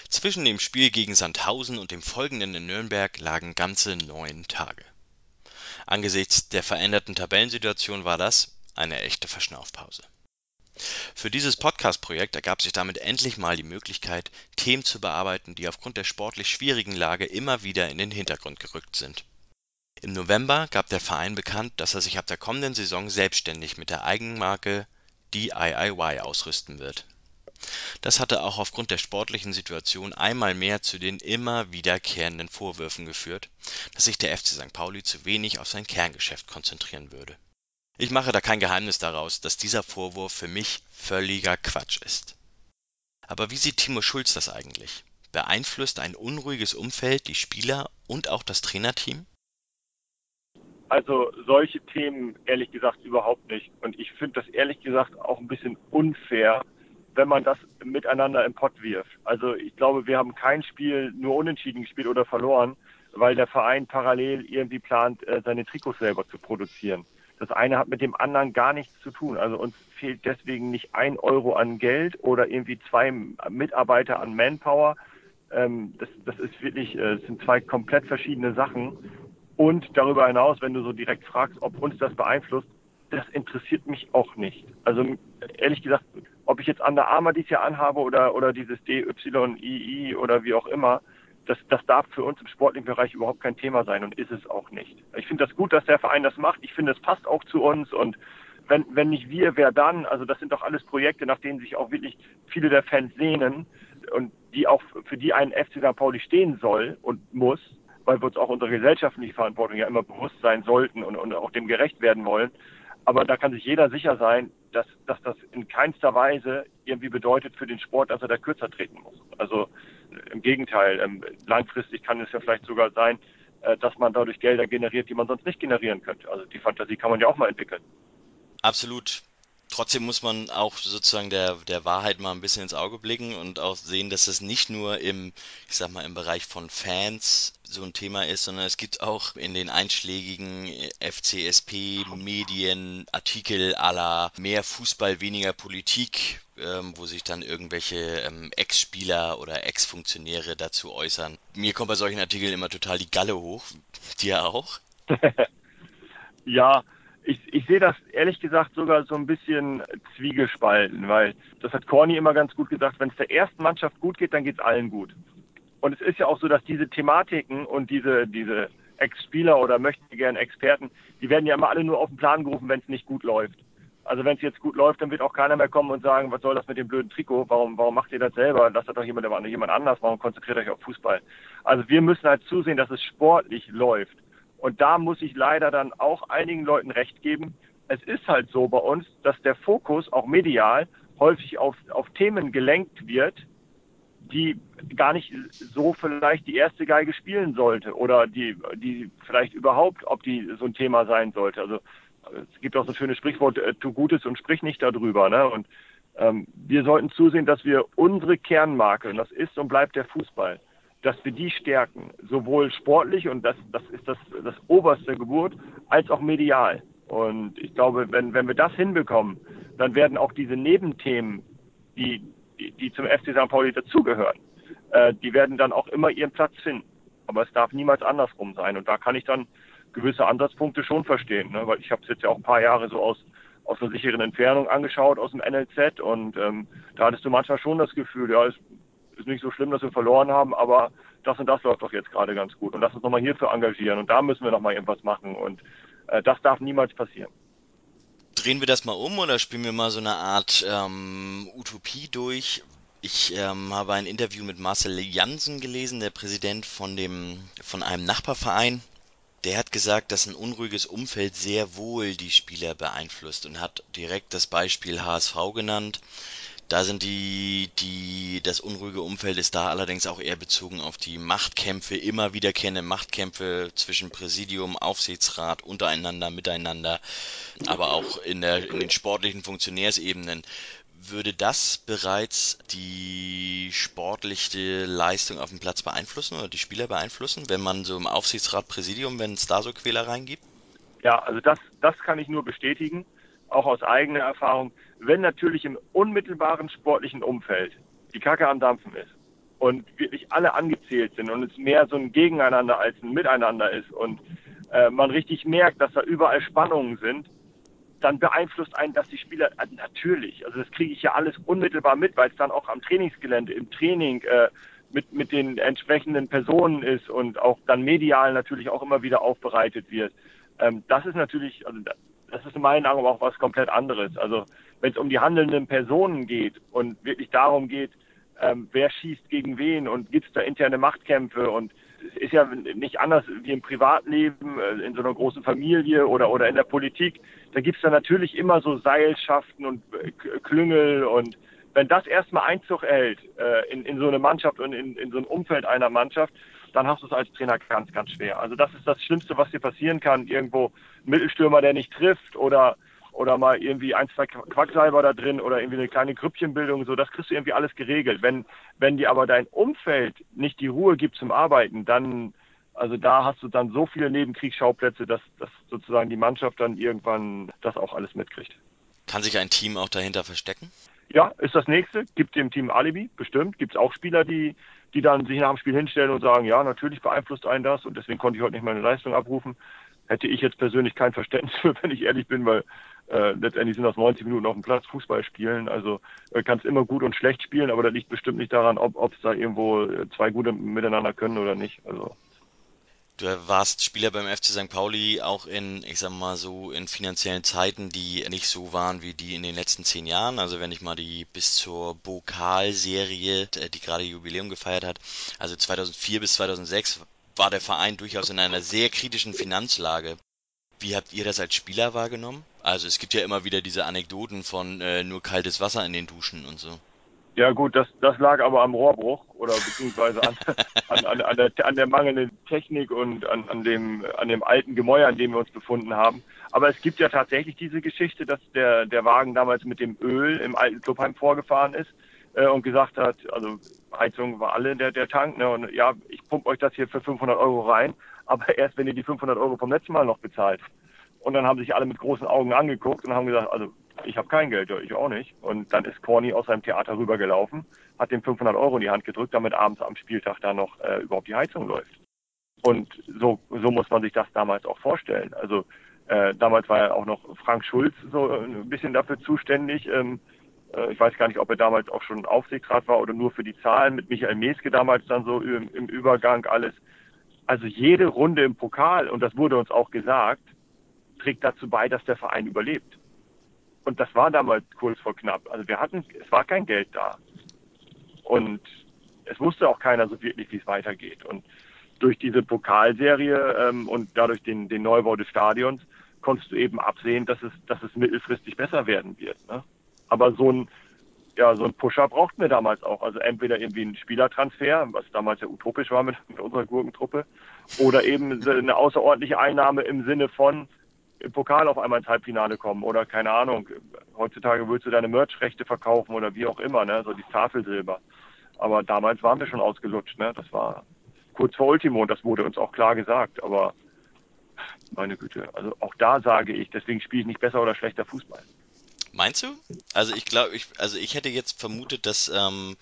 Zwischen dem Spiel gegen Sandhausen und dem folgenden in Nürnberg lagen ganze neun Tage. Angesichts der veränderten Tabellensituation war das eine echte Verschnaufpause. Für dieses Podcast-Projekt ergab sich damit endlich mal die Möglichkeit, Themen zu bearbeiten, die aufgrund der sportlich schwierigen Lage immer wieder in den Hintergrund gerückt sind. Im November gab der Verein bekannt, dass er sich ab der kommenden Saison selbstständig mit der Eigenmarke DIY ausrüsten wird. Das hatte auch aufgrund der sportlichen Situation einmal mehr zu den immer wiederkehrenden Vorwürfen geführt, dass sich der FC St. Pauli zu wenig auf sein Kerngeschäft konzentrieren würde. Ich mache da kein Geheimnis daraus, dass dieser Vorwurf für mich völliger Quatsch ist. Aber wie sieht Timo Schulz das eigentlich? Beeinflusst ein unruhiges Umfeld die Spieler und auch das Trainerteam? Also solche Themen ehrlich gesagt überhaupt nicht. Und ich finde das ehrlich gesagt auch ein bisschen unfair, wenn man das miteinander im Pott wirft. Also ich glaube, wir haben kein Spiel nur unentschieden gespielt oder verloren, weil der Verein parallel irgendwie plant, äh, seine Trikots selber zu produzieren. Das eine hat mit dem anderen gar nichts zu tun. Also uns fehlt deswegen nicht ein Euro an Geld oder irgendwie zwei Mitarbeiter an Manpower. Ähm, das, das ist wirklich, äh, das sind zwei komplett verschiedene Sachen. Und darüber hinaus, wenn du so direkt fragst, ob uns das beeinflusst, das interessiert mich auch nicht. Also ehrlich gesagt, ob ich jetzt Under Armour dieses Jahr anhabe oder, oder dieses DYII oder wie auch immer, das, das darf für uns im sportlichen Bereich überhaupt kein Thema sein und ist es auch nicht. Ich finde das gut, dass der Verein das macht. Ich finde, es passt auch zu uns und wenn, wenn nicht wir, wer dann? Also das sind doch alles Projekte, nach denen sich auch wirklich viele der Fans sehnen und die auch für die ein FC St. Pauli stehen soll und muss weil wir uns auch unserer gesellschaftlichen Verantwortung ja immer bewusst sein sollten und, und auch dem gerecht werden wollen. Aber da kann sich jeder sicher sein, dass, dass das in keinster Weise irgendwie bedeutet für den Sport, dass er da kürzer treten muss. Also im Gegenteil, ähm, langfristig kann es ja vielleicht sogar sein, äh, dass man dadurch Gelder generiert, die man sonst nicht generieren könnte. Also die Fantasie kann man ja auch mal entwickeln. Absolut. Trotzdem muss man auch sozusagen der, der Wahrheit mal ein bisschen ins Auge blicken und auch sehen, dass es nicht nur im, ich sag mal, im Bereich von Fans so ein Thema ist, sondern es gibt auch in den einschlägigen FCSP-Medien Artikel aller mehr Fußball, weniger Politik, ähm, wo sich dann irgendwelche ähm, Ex-Spieler oder Ex-Funktionäre dazu äußern. Mir kommt bei solchen Artikeln immer total die Galle hoch. Dir auch? ja, ich, ich sehe das ehrlich gesagt sogar so ein bisschen zwiegespalten, weil das hat Corny immer ganz gut gesagt, wenn es der ersten Mannschaft gut geht, dann geht es allen gut. Und es ist ja auch so, dass diese Thematiken und diese, diese Ex-Spieler oder möchten gern Experten, die werden ja immer alle nur auf den Plan gerufen, wenn es nicht gut läuft. Also wenn es jetzt gut läuft, dann wird auch keiner mehr kommen und sagen, was soll das mit dem blöden Trikot? Warum, warum macht ihr das selber? Lasst das doch jemand, jemand anders. Warum konzentriert euch auf Fußball? Also wir müssen halt zusehen, dass es sportlich läuft. Und da muss ich leider dann auch einigen Leuten recht geben. Es ist halt so bei uns, dass der Fokus auch medial häufig auf, auf Themen gelenkt wird, die gar nicht so vielleicht die erste Geige spielen sollte oder die, die vielleicht überhaupt, ob die so ein Thema sein sollte. Also es gibt auch so ein schönes Sprichwort, äh, tu Gutes und sprich nicht darüber. Ne? Und ähm, wir sollten zusehen, dass wir unsere Kernmarke, und das ist und bleibt der Fußball, dass wir die stärken, sowohl sportlich und das, das ist das, das oberste Geburt, als auch medial. Und ich glaube, wenn, wenn wir das hinbekommen, dann werden auch diese Nebenthemen, die, die, die zum FC St. Pauli dazugehören, äh, die werden dann auch immer ihren Platz finden. Aber es darf niemals andersrum sein. Und da kann ich dann gewisse Ansatzpunkte schon verstehen, ne? weil ich habe es jetzt ja auch ein paar Jahre so aus aus einer sicheren Entfernung angeschaut aus dem NLZ und ähm, da hattest du manchmal schon das Gefühl, ja, es ist nicht so schlimm, dass wir verloren haben, aber das und das läuft doch jetzt gerade ganz gut und lass uns nochmal hierfür engagieren und da müssen wir nochmal irgendwas machen und äh, das darf niemals passieren. Drehen wir das mal um oder spielen wir mal so eine Art ähm, Utopie durch? Ich ähm, habe ein Interview mit Marcel Jansen gelesen, der Präsident von dem von einem Nachbarverein. Der hat gesagt, dass ein unruhiges Umfeld sehr wohl die Spieler beeinflusst und hat direkt das Beispiel HSV genannt. Da sind die, die, das unruhige Umfeld ist da allerdings auch eher bezogen auf die Machtkämpfe, immer wiederkehrende Machtkämpfe zwischen Präsidium, Aufsichtsrat, untereinander, miteinander, aber auch in, der, in den sportlichen Funktionärsebenen. Würde das bereits die sportliche Leistung auf dem Platz beeinflussen oder die Spieler beeinflussen, wenn man so im Aufsichtsrat, Präsidium, wenn es da so Quälereien gibt? Ja, also das, das kann ich nur bestätigen auch aus eigener Erfahrung, wenn natürlich im unmittelbaren sportlichen Umfeld die Kacke am Dampfen ist und wirklich alle angezählt sind und es mehr so ein Gegeneinander als ein Miteinander ist und äh, man richtig merkt, dass da überall Spannungen sind, dann beeinflusst einen das die Spieler äh, natürlich. Also das kriege ich ja alles unmittelbar mit, weil es dann auch am Trainingsgelände, im Training äh, mit, mit den entsprechenden Personen ist und auch dann medial natürlich auch immer wieder aufbereitet wird. Ähm, das ist natürlich, also das ist in meinen Augen auch was komplett anderes. Also wenn es um die handelnden Personen geht und wirklich darum geht, ähm, wer schießt gegen wen und gibt es da interne Machtkämpfe und ist ja nicht anders wie im Privatleben, äh, in so einer großen Familie oder, oder in der Politik. Da gibt es da natürlich immer so Seilschaften und äh, Klüngel und wenn das erstmal Einzug erhält äh, in, in so eine Mannschaft und in, in so ein Umfeld einer Mannschaft, dann hast du es als Trainer ganz, ganz schwer. Also das ist das Schlimmste, was dir passieren kann. Irgendwo ein Mittelstürmer, der nicht trifft oder oder mal irgendwie ein, zwei Quacksalber da drin oder irgendwie eine kleine Grüppchenbildung, so, das kriegst du irgendwie alles geregelt. Wenn, wenn dir aber dein Umfeld nicht die Ruhe gibt zum Arbeiten, dann, also da hast du dann so viele Nebenkriegsschauplätze, dass, dass sozusagen die Mannschaft dann irgendwann das auch alles mitkriegt. Kann sich ein Team auch dahinter verstecken? Ja, ist das nächste. Gibt dem Team Alibi, bestimmt. Gibt es auch Spieler, die, die dann sich nach dem Spiel hinstellen und sagen, ja, natürlich beeinflusst einen das und deswegen konnte ich heute nicht meine Leistung abrufen. Hätte ich jetzt persönlich kein Verständnis für, wenn ich ehrlich bin, weil äh, letztendlich sind das 90 Minuten auf dem Platz Fußball spielen. Also äh, kannst immer gut und schlecht spielen, aber das liegt bestimmt nicht daran, ob es da irgendwo äh, zwei gute miteinander können oder nicht. Also Du warst Spieler beim FC St. Pauli auch in, ich sag mal so, in finanziellen Zeiten, die nicht so waren wie die in den letzten zehn Jahren. Also wenn ich mal die bis zur Bokalserie, äh, die gerade Jubiläum gefeiert hat, also 2004 bis 2006 war der Verein durchaus in einer sehr kritischen Finanzlage. Wie habt ihr das als Spieler wahrgenommen? Also es gibt ja immer wieder diese Anekdoten von äh, nur kaltes Wasser in den Duschen und so. Ja gut, das, das lag aber am Rohrbruch oder beziehungsweise an, an, an, an, der, an der mangelnden Technik und an, an, dem, an dem alten Gemäuer, an dem wir uns befunden haben. Aber es gibt ja tatsächlich diese Geschichte, dass der, der Wagen damals mit dem Öl im alten Clubheim vorgefahren ist äh, und gesagt hat, also Heizung war alle der, der Tank, ne, und ja, ich pumpe euch das hier für 500 Euro rein, aber erst wenn ihr die 500 Euro vom letzten Mal noch bezahlt. Und dann haben sich alle mit großen Augen angeguckt und haben gesagt, also ich habe kein Geld, ja, ich auch nicht. Und dann ist Corny aus seinem Theater rübergelaufen, hat dem 500 Euro in die Hand gedrückt, damit abends am Spieltag da noch äh, überhaupt die Heizung läuft. Und so, so muss man sich das damals auch vorstellen. Also äh, damals war ja auch noch Frank Schulz so ein bisschen dafür zuständig. Ähm, äh, ich weiß gar nicht, ob er damals auch schon Aufsichtsrat war oder nur für die Zahlen. Mit Michael Meske damals dann so im, im Übergang alles. Also jede Runde im Pokal, und das wurde uns auch gesagt, trägt dazu bei, dass der Verein überlebt. Und das war damals kurz vor knapp. Also wir hatten, es war kein Geld da. Und es wusste auch keiner so wirklich, wie es weitergeht. Und durch diese Pokalserie ähm, und dadurch den, den Neubau des Stadions konntest du eben absehen, dass es, dass es mittelfristig besser werden wird. Ne? Aber so ein, ja, so ein Pusher brauchten wir damals auch. Also entweder irgendwie ein Spielertransfer, was damals ja utopisch war mit, mit unserer Gurkentruppe, oder eben eine außerordentliche Einnahme im Sinne von, im Pokal auf einmal ins Halbfinale kommen oder keine Ahnung. Heutzutage willst du deine Merch-Rechte verkaufen oder wie auch immer, ne? So die Tafelsilber. Aber damals waren wir schon ausgelutscht, ne? Das war kurz vor Ultimo und das wurde uns auch klar gesagt. Aber meine Güte, also auch da sage ich, deswegen spiele ich nicht besser oder schlechter Fußball. Meinst du? Also ich glaube, ich, also ich hätte jetzt vermutet, dass ähm,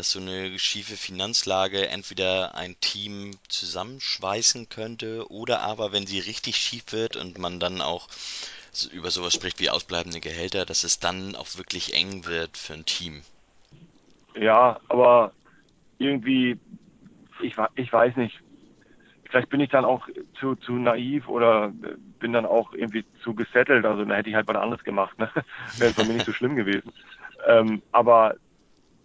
dass so eine schiefe Finanzlage entweder ein Team zusammenschweißen könnte oder aber, wenn sie richtig schief wird und man dann auch über sowas spricht wie ausbleibende Gehälter, dass es dann auch wirklich eng wird für ein Team. Ja, aber irgendwie, ich, ich weiß nicht. Vielleicht bin ich dann auch zu, zu naiv oder bin dann auch irgendwie zu gesettelt. Also dann hätte ich halt was anderes gemacht. Ne? Wäre es bei mir nicht so schlimm gewesen. Ähm, aber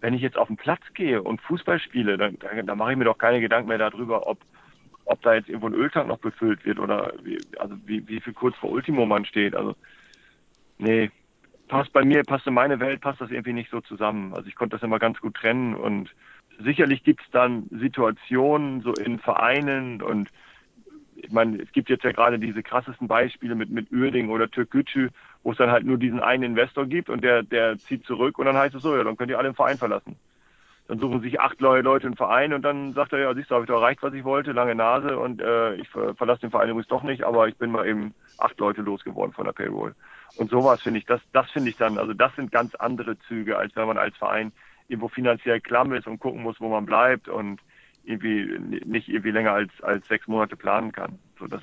wenn ich jetzt auf den Platz gehe und Fußball spiele, dann, dann, dann mache ich mir doch keine Gedanken mehr darüber, ob, ob da jetzt irgendwo ein Öltank noch befüllt wird oder wie, also wie, wie viel kurz vor Ultimo man steht. Also, nee, passt bei mir, passt in meine Welt, passt das irgendwie nicht so zusammen. Also ich konnte das immer ganz gut trennen und sicherlich gibt es dann Situationen so in Vereinen und ich meine, es gibt jetzt ja gerade diese krassesten Beispiele mit, mit Uerding oder Türkgücü, wo es dann halt nur diesen einen Investor gibt und der, der zieht zurück und dann heißt es so, ja, dann könnt ihr alle den Verein verlassen. Dann suchen sich acht neue Leute einen Verein und dann sagt er, ja, siehst du, habe ich doch erreicht, was ich wollte, lange Nase und äh, ich verlasse den Verein übrigens doch nicht, aber ich bin mal eben acht Leute losgeworden von der Payroll. Und sowas finde ich, das, das finde ich dann, also das sind ganz andere Züge, als wenn man als Verein irgendwo finanziell klamm ist und gucken muss, wo man bleibt und irgendwie nicht irgendwie länger als, als sechs Monate planen kann. So das,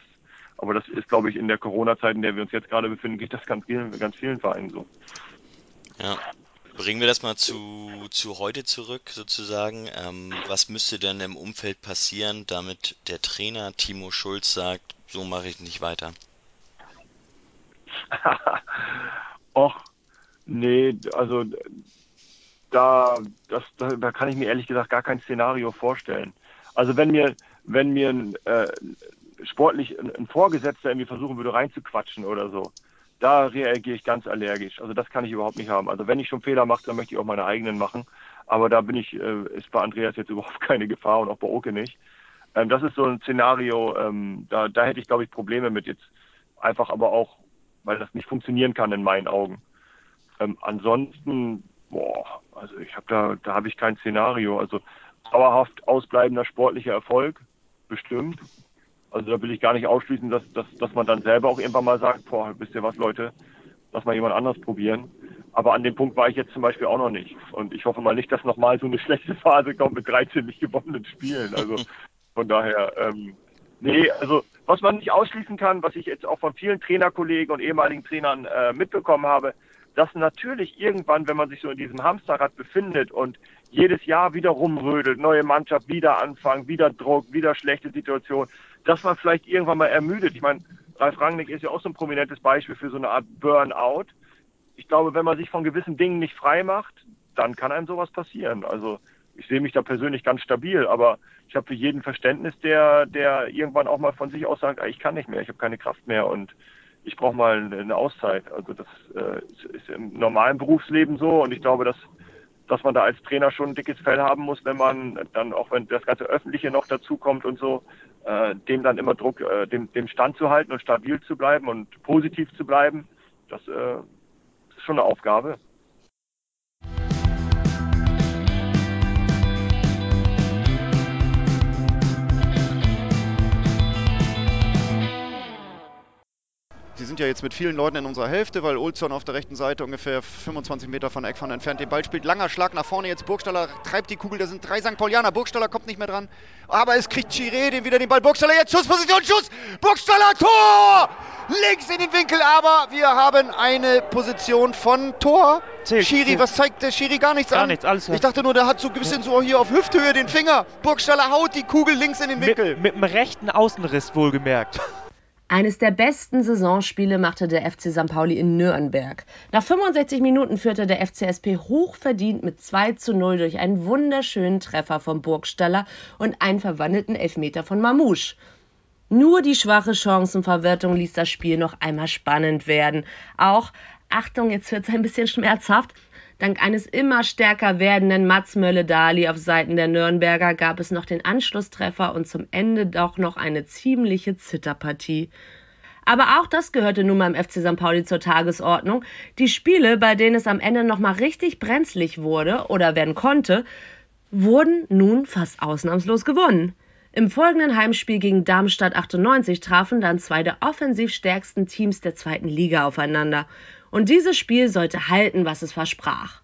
aber das ist, glaube ich, in der Corona-Zeit, in der wir uns jetzt gerade befinden, geht das ganz vielen, ganz vielen Vereinen so. Ja. Bringen wir das mal zu, zu heute zurück, sozusagen. Ähm, was müsste denn im Umfeld passieren, damit der Trainer Timo Schulz sagt, so mache ich nicht weiter? Och, nee, also da, das, da, da kann ich mir ehrlich gesagt gar kein Szenario vorstellen. Also wenn mir, wenn mir ein, äh, sportlich ein, ein Vorgesetzter irgendwie versuchen würde reinzuquatschen oder so, da reagiere ich ganz allergisch. Also das kann ich überhaupt nicht haben. Also wenn ich schon Fehler mache, dann möchte ich auch meine eigenen machen. Aber da bin ich, äh, ist bei Andreas jetzt überhaupt keine Gefahr und auch bei Oke nicht. Ähm, das ist so ein Szenario, ähm, da, da hätte ich, glaube ich, Probleme mit jetzt einfach aber auch, weil das nicht funktionieren kann in meinen Augen. Ähm, ansonsten, boah, also ich habe da, da habe ich kein Szenario. Also dauerhaft ausbleibender sportlicher Erfolg, bestimmt. Also da will ich gar nicht ausschließen, dass, dass, dass man dann selber auch irgendwann mal sagt, boah, wisst ihr was, Leute, lass mal jemand anders probieren. Aber an dem Punkt war ich jetzt zum Beispiel auch noch nicht. Und ich hoffe mal nicht, dass nochmal so eine schlechte Phase kommt mit 13 nicht gewonnenen Spielen. Also von daher, ähm, nee, also was man nicht ausschließen kann, was ich jetzt auch von vielen Trainerkollegen und ehemaligen Trainern äh, mitbekommen habe, dass natürlich irgendwann, wenn man sich so in diesem Hamsterrad befindet und jedes Jahr wieder rumrödelt, neue Mannschaft, wieder anfangen, wieder Druck, wieder schlechte Situation, dass man vielleicht irgendwann mal ermüdet. Ich meine, Ralf Rangnick ist ja auch so ein prominentes Beispiel für so eine Art Burnout. Ich glaube, wenn man sich von gewissen Dingen nicht frei macht, dann kann einem sowas passieren. Also ich sehe mich da persönlich ganz stabil, aber ich habe für jeden Verständnis, der, der irgendwann auch mal von sich aus sagt, ah, ich kann nicht mehr, ich habe keine Kraft mehr und ich brauche mal eine Auszeit. Also das äh, ist im normalen Berufsleben so und ich glaube, dass dass man da als Trainer schon ein dickes Fell haben muss, wenn man dann auch wenn das ganze Öffentliche noch dazukommt und so, äh, dem dann immer Druck, äh, dem, dem Stand zu halten und stabil zu bleiben und positiv zu bleiben. Das äh, ist schon eine Aufgabe. Sie sind ja jetzt mit vielen Leuten in unserer Hälfte, weil Olsson auf der rechten Seite ungefähr 25 Meter von Eckfahne entfernt den Ball spielt. Langer Schlag nach vorne, jetzt Burgstaller treibt die Kugel, da sind drei St. Paulianer. Burgstaller kommt nicht mehr dran, aber es kriegt Chiré den wieder den Ball. Burgstaller jetzt Schussposition, Schuss! Burgstaller Tor! Links in den Winkel, aber wir haben eine Position von Tor. Zählt, Schiri, zählt. was zeigt der Schiri? Gar nichts Gar an. nichts, alles Ich dachte nur, der hat so ein bisschen so hier auf Hüfthöhe den Finger. Burgstaller haut die Kugel links in den Mit, Winkel. mit dem rechten Außenriss wohlgemerkt. Eines der besten Saisonspiele machte der FC St. Pauli in Nürnberg. Nach 65 Minuten führte der FCSP hochverdient mit 2 zu 0 durch einen wunderschönen Treffer vom Burgstaller und einen verwandelten Elfmeter von Mamouche. Nur die schwache Chancenverwertung ließ das Spiel noch einmal spannend werden. Auch, Achtung, jetzt wird es ein bisschen schmerzhaft, dank eines immer stärker werdenden Mats Mölle-Dali auf Seiten der Nürnberger gab es noch den Anschlusstreffer und zum Ende doch noch eine ziemliche Zitterpartie. Aber auch das gehörte nun beim FC St. Pauli zur Tagesordnung. Die Spiele, bei denen es am Ende nochmal richtig brenzlig wurde oder werden konnte, wurden nun fast ausnahmslos gewonnen. Im folgenden Heimspiel gegen Darmstadt 98 trafen dann zwei der offensiv stärksten Teams der zweiten Liga aufeinander. Und dieses Spiel sollte halten, was es versprach.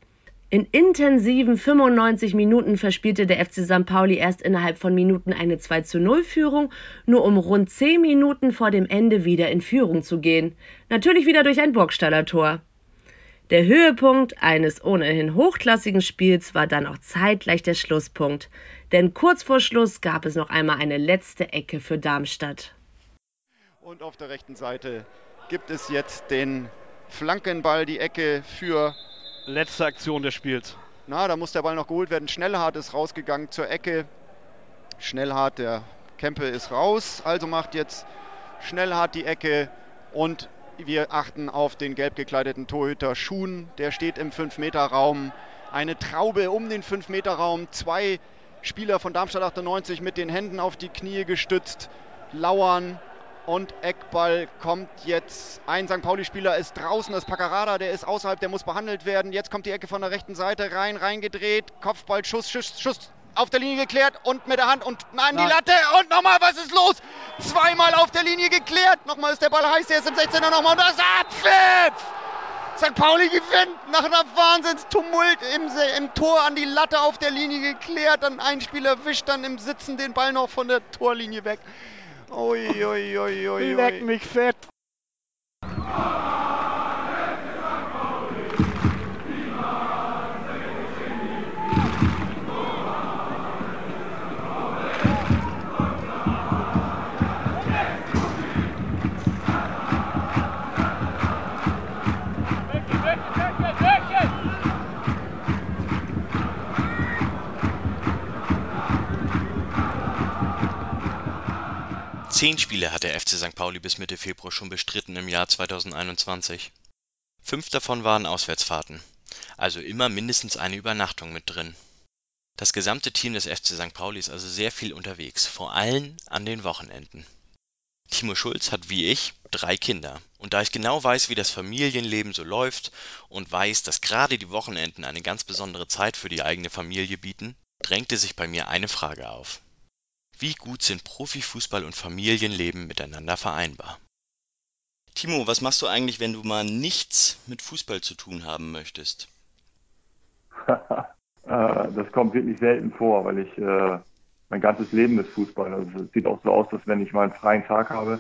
In intensiven 95 Minuten verspielte der FC St. Pauli erst innerhalb von Minuten eine 2 zu 0 Führung, nur um rund 10 Minuten vor dem Ende wieder in Führung zu gehen. Natürlich wieder durch ein Burgstaller Tor. Der Höhepunkt eines ohnehin hochklassigen Spiels war dann auch zeitgleich der Schlusspunkt. Denn kurz vor Schluss gab es noch einmal eine letzte Ecke für Darmstadt. Und auf der rechten Seite gibt es jetzt den Flankenball, die Ecke für. Letzte Aktion des Spiels. Na, da muss der Ball noch geholt werden. Schnellhardt ist rausgegangen zur Ecke. Schnellhardt, der Kempe ist raus. Also macht jetzt Schnellhardt die Ecke. Und wir achten auf den gelb gekleideten Torhüter Schuhn. Der steht im 5-Meter-Raum. Eine Traube um den 5-Meter-Raum. Zwei Spieler von Darmstadt 98 mit den Händen auf die Knie gestützt. Lauern und Eckball kommt jetzt. Ein St. Pauli-Spieler ist draußen, das ist Paccarada, der ist außerhalb, der muss behandelt werden. Jetzt kommt die Ecke von der rechten Seite rein, reingedreht. Kopfball, Schuss, Schuss, Schuss auf der Linie geklärt und mit der Hand und nein, die. Latte und nochmal, was ist los? Zweimal auf der Linie geklärt. Nochmal ist der Ball heiß, der ist im 16er nochmal und das Abpfiff! St. Pauli gewinnt nach einer Wahnsinnstumult im, im Tor an die Latte auf der Linie geklärt. Dann ein Spieler wischt dann im Sitzen den Ball noch von der Torlinie weg. Ui, ui, ui, ui, Leck mich fett. Zehn Spiele hat der FC St. Pauli bis Mitte Februar schon bestritten im Jahr 2021. Fünf davon waren Auswärtsfahrten, also immer mindestens eine Übernachtung mit drin. Das gesamte Team des FC St. Pauli ist also sehr viel unterwegs, vor allem an den Wochenenden. Timo Schulz hat wie ich drei Kinder. Und da ich genau weiß, wie das Familienleben so läuft und weiß, dass gerade die Wochenenden eine ganz besondere Zeit für die eigene Familie bieten, drängte sich bei mir eine Frage auf. Wie gut sind Profifußball und Familienleben miteinander vereinbar? Timo, was machst du eigentlich, wenn du mal nichts mit Fußball zu tun haben möchtest? Äh, das kommt wirklich selten vor, weil ich äh, mein ganzes Leben ist Fußball. Also es sieht auch so aus, dass wenn ich mal einen freien Tag habe,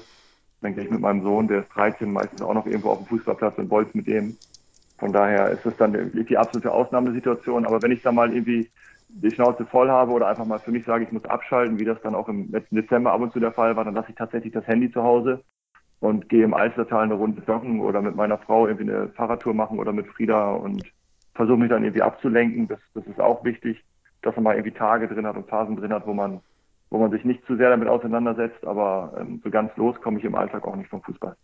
dann gehe ich mit meinem Sohn, der ist 13, meistens auch noch irgendwo auf dem Fußballplatz und bolz mit ihm. Von daher ist das dann die absolute Ausnahmesituation. Aber wenn ich da mal irgendwie die Schnauze voll habe oder einfach mal für mich sage, ich muss abschalten, wie das dann auch im letzten Dezember ab und zu der Fall war, dann lasse ich tatsächlich das Handy zu Hause und gehe im Alstertal eine Runde joggen oder mit meiner Frau irgendwie eine Fahrradtour machen oder mit Frieda und versuche mich dann irgendwie abzulenken. Das, das ist auch wichtig. dass man mal irgendwie Tage drin hat und Phasen drin hat, wo man, wo man sich nicht zu sehr damit auseinandersetzt, aber ähm, so ganz los komme ich im Alltag auch nicht vom Fußball.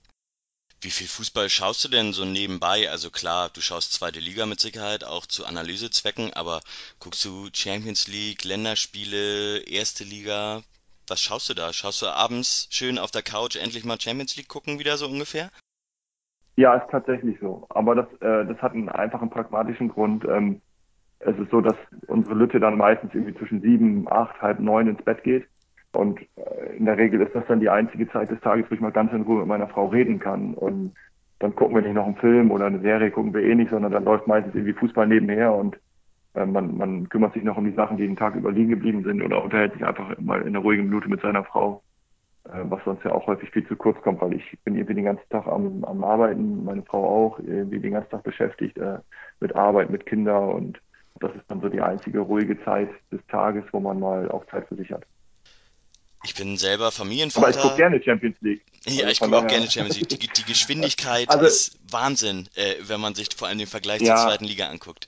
Wie viel Fußball schaust du denn so nebenbei? Also klar, du schaust zweite Liga mit Sicherheit, auch zu Analysezwecken, aber guckst du Champions League, Länderspiele, erste Liga? Was schaust du da? Schaust du abends schön auf der Couch endlich mal Champions League gucken, wieder so ungefähr? Ja, ist tatsächlich so. Aber das, äh, das hat einen einfachen pragmatischen Grund. Ähm, es ist so, dass unsere Lütte dann meistens irgendwie zwischen sieben, acht, halb neun ins Bett geht. Und äh, in der Regel ist das dann die einzige Zeit des Tages, wo ich mal ganz in Ruhe mit meiner Frau reden kann. Und dann gucken wir nicht noch einen Film oder eine Serie, gucken wir eh nicht, sondern dann läuft meistens irgendwie Fußball nebenher und äh, man, man kümmert sich noch um die Sachen, die den Tag über liegen geblieben sind oder unterhält sich einfach mal in einer ruhigen Minute mit seiner Frau, äh, was sonst ja auch häufig viel zu kurz kommt, weil ich bin irgendwie den ganzen Tag am, am Arbeiten, meine Frau auch, irgendwie den ganzen Tag beschäftigt äh, mit Arbeit, mit Kindern und das ist dann so die einzige ruhige Zeit des Tages, wo man mal auch Zeit für sich hat. Ich bin selber Familienvater. Aber ich gucke gerne Champions League. Ja, Also ich gucke auch gerne Champions League. Die, die Geschwindigkeit Also- ist Wahnsinn, äh, wenn man sich vor allem den Vergleich Ja. zur zweiten Liga anguckt.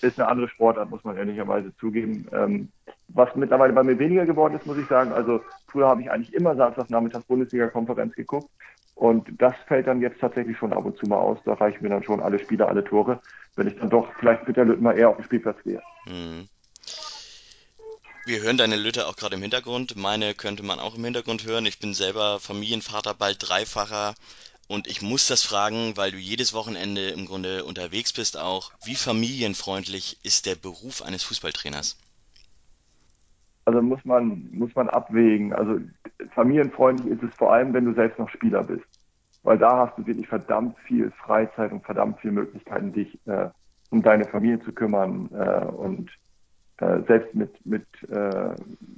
ist eine andere Sportart, muss man ehrlicherweise zugeben. Ähm, was mittlerweile bei mir weniger geworden ist, muss ich sagen. Also früher habe ich eigentlich immer Samstagnachmittags Bundesliga-Konferenz geguckt. Und das fällt dann jetzt tatsächlich schon ab und zu mal aus. Da reichen mir dann schon alle Spiele, alle Tore, wenn ich dann doch vielleicht mit der Lütten mal eher auf den Spielplatz gehe. Mhm. Wir hören deine Lütte auch gerade im Hintergrund. Meine könnte man auch im Hintergrund hören. Ich bin selber Familienvater, bald Dreifacher. Und ich muss das fragen, weil du jedes Wochenende im Grunde unterwegs bist auch. Wie familienfreundlich ist der Beruf eines Fußballtrainers? Also muss man, muss man abwägen. Also familienfreundlich ist es vor allem, wenn du selbst noch Spieler bist. Weil da hast du wirklich verdammt viel Freizeit und verdammt viele Möglichkeiten, dich äh, um deine Familie zu kümmern äh, und äh, selbst mit, mit, äh,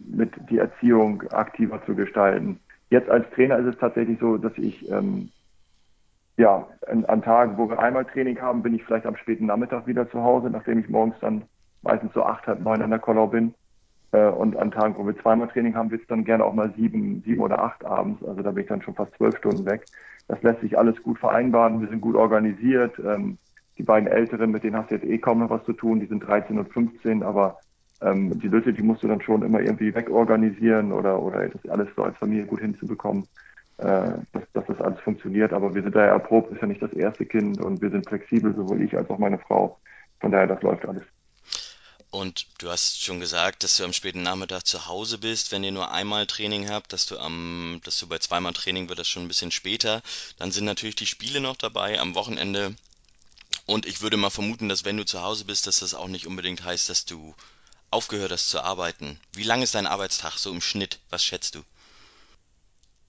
mit die Erziehung aktiver zu gestalten. Jetzt als Trainer ist es tatsächlich so, dass ich ähm, ja, an, an Tagen, wo wir einmal Training haben, bin ich vielleicht am späten Nachmittag wieder zu Hause, nachdem ich morgens dann meistens so acht, halb neun an der Kollau bin. Äh, und an Tagen, wo wir zweimal Training haben, wird es dann gerne auch mal sieben, sieben oder acht abends. Also da bin ich dann schon fast zwölf Stunden weg. Das lässt sich alles gut vereinbaren. Wir sind gut organisiert. Ähm, die beiden Älteren, mit denen hast du jetzt eh kaum noch was zu tun. Die sind 13 und 15, aber ähm, die Leute, die musst du dann schon immer irgendwie wegorganisieren oder, oder das alles so als Familie gut hinzubekommen, äh, dass, dass das alles funktioniert. Aber wir sind da ja erprobt, ist ja nicht das erste Kind und wir sind flexibel, sowohl ich als auch meine Frau. Von daher, das läuft alles. Und du hast schon gesagt, dass du am späten Nachmittag zu Hause bist, wenn ihr nur einmal Training habt, dass du am, dass du bei zweimal Training wird das schon ein bisschen später. Dann sind natürlich die Spiele noch dabei am Wochenende. Und ich würde mal vermuten, dass wenn du zu Hause bist, dass das auch nicht unbedingt heißt, dass du aufgehört hast zu arbeiten. Wie lang ist dein Arbeitstag so im Schnitt? Was schätzt du?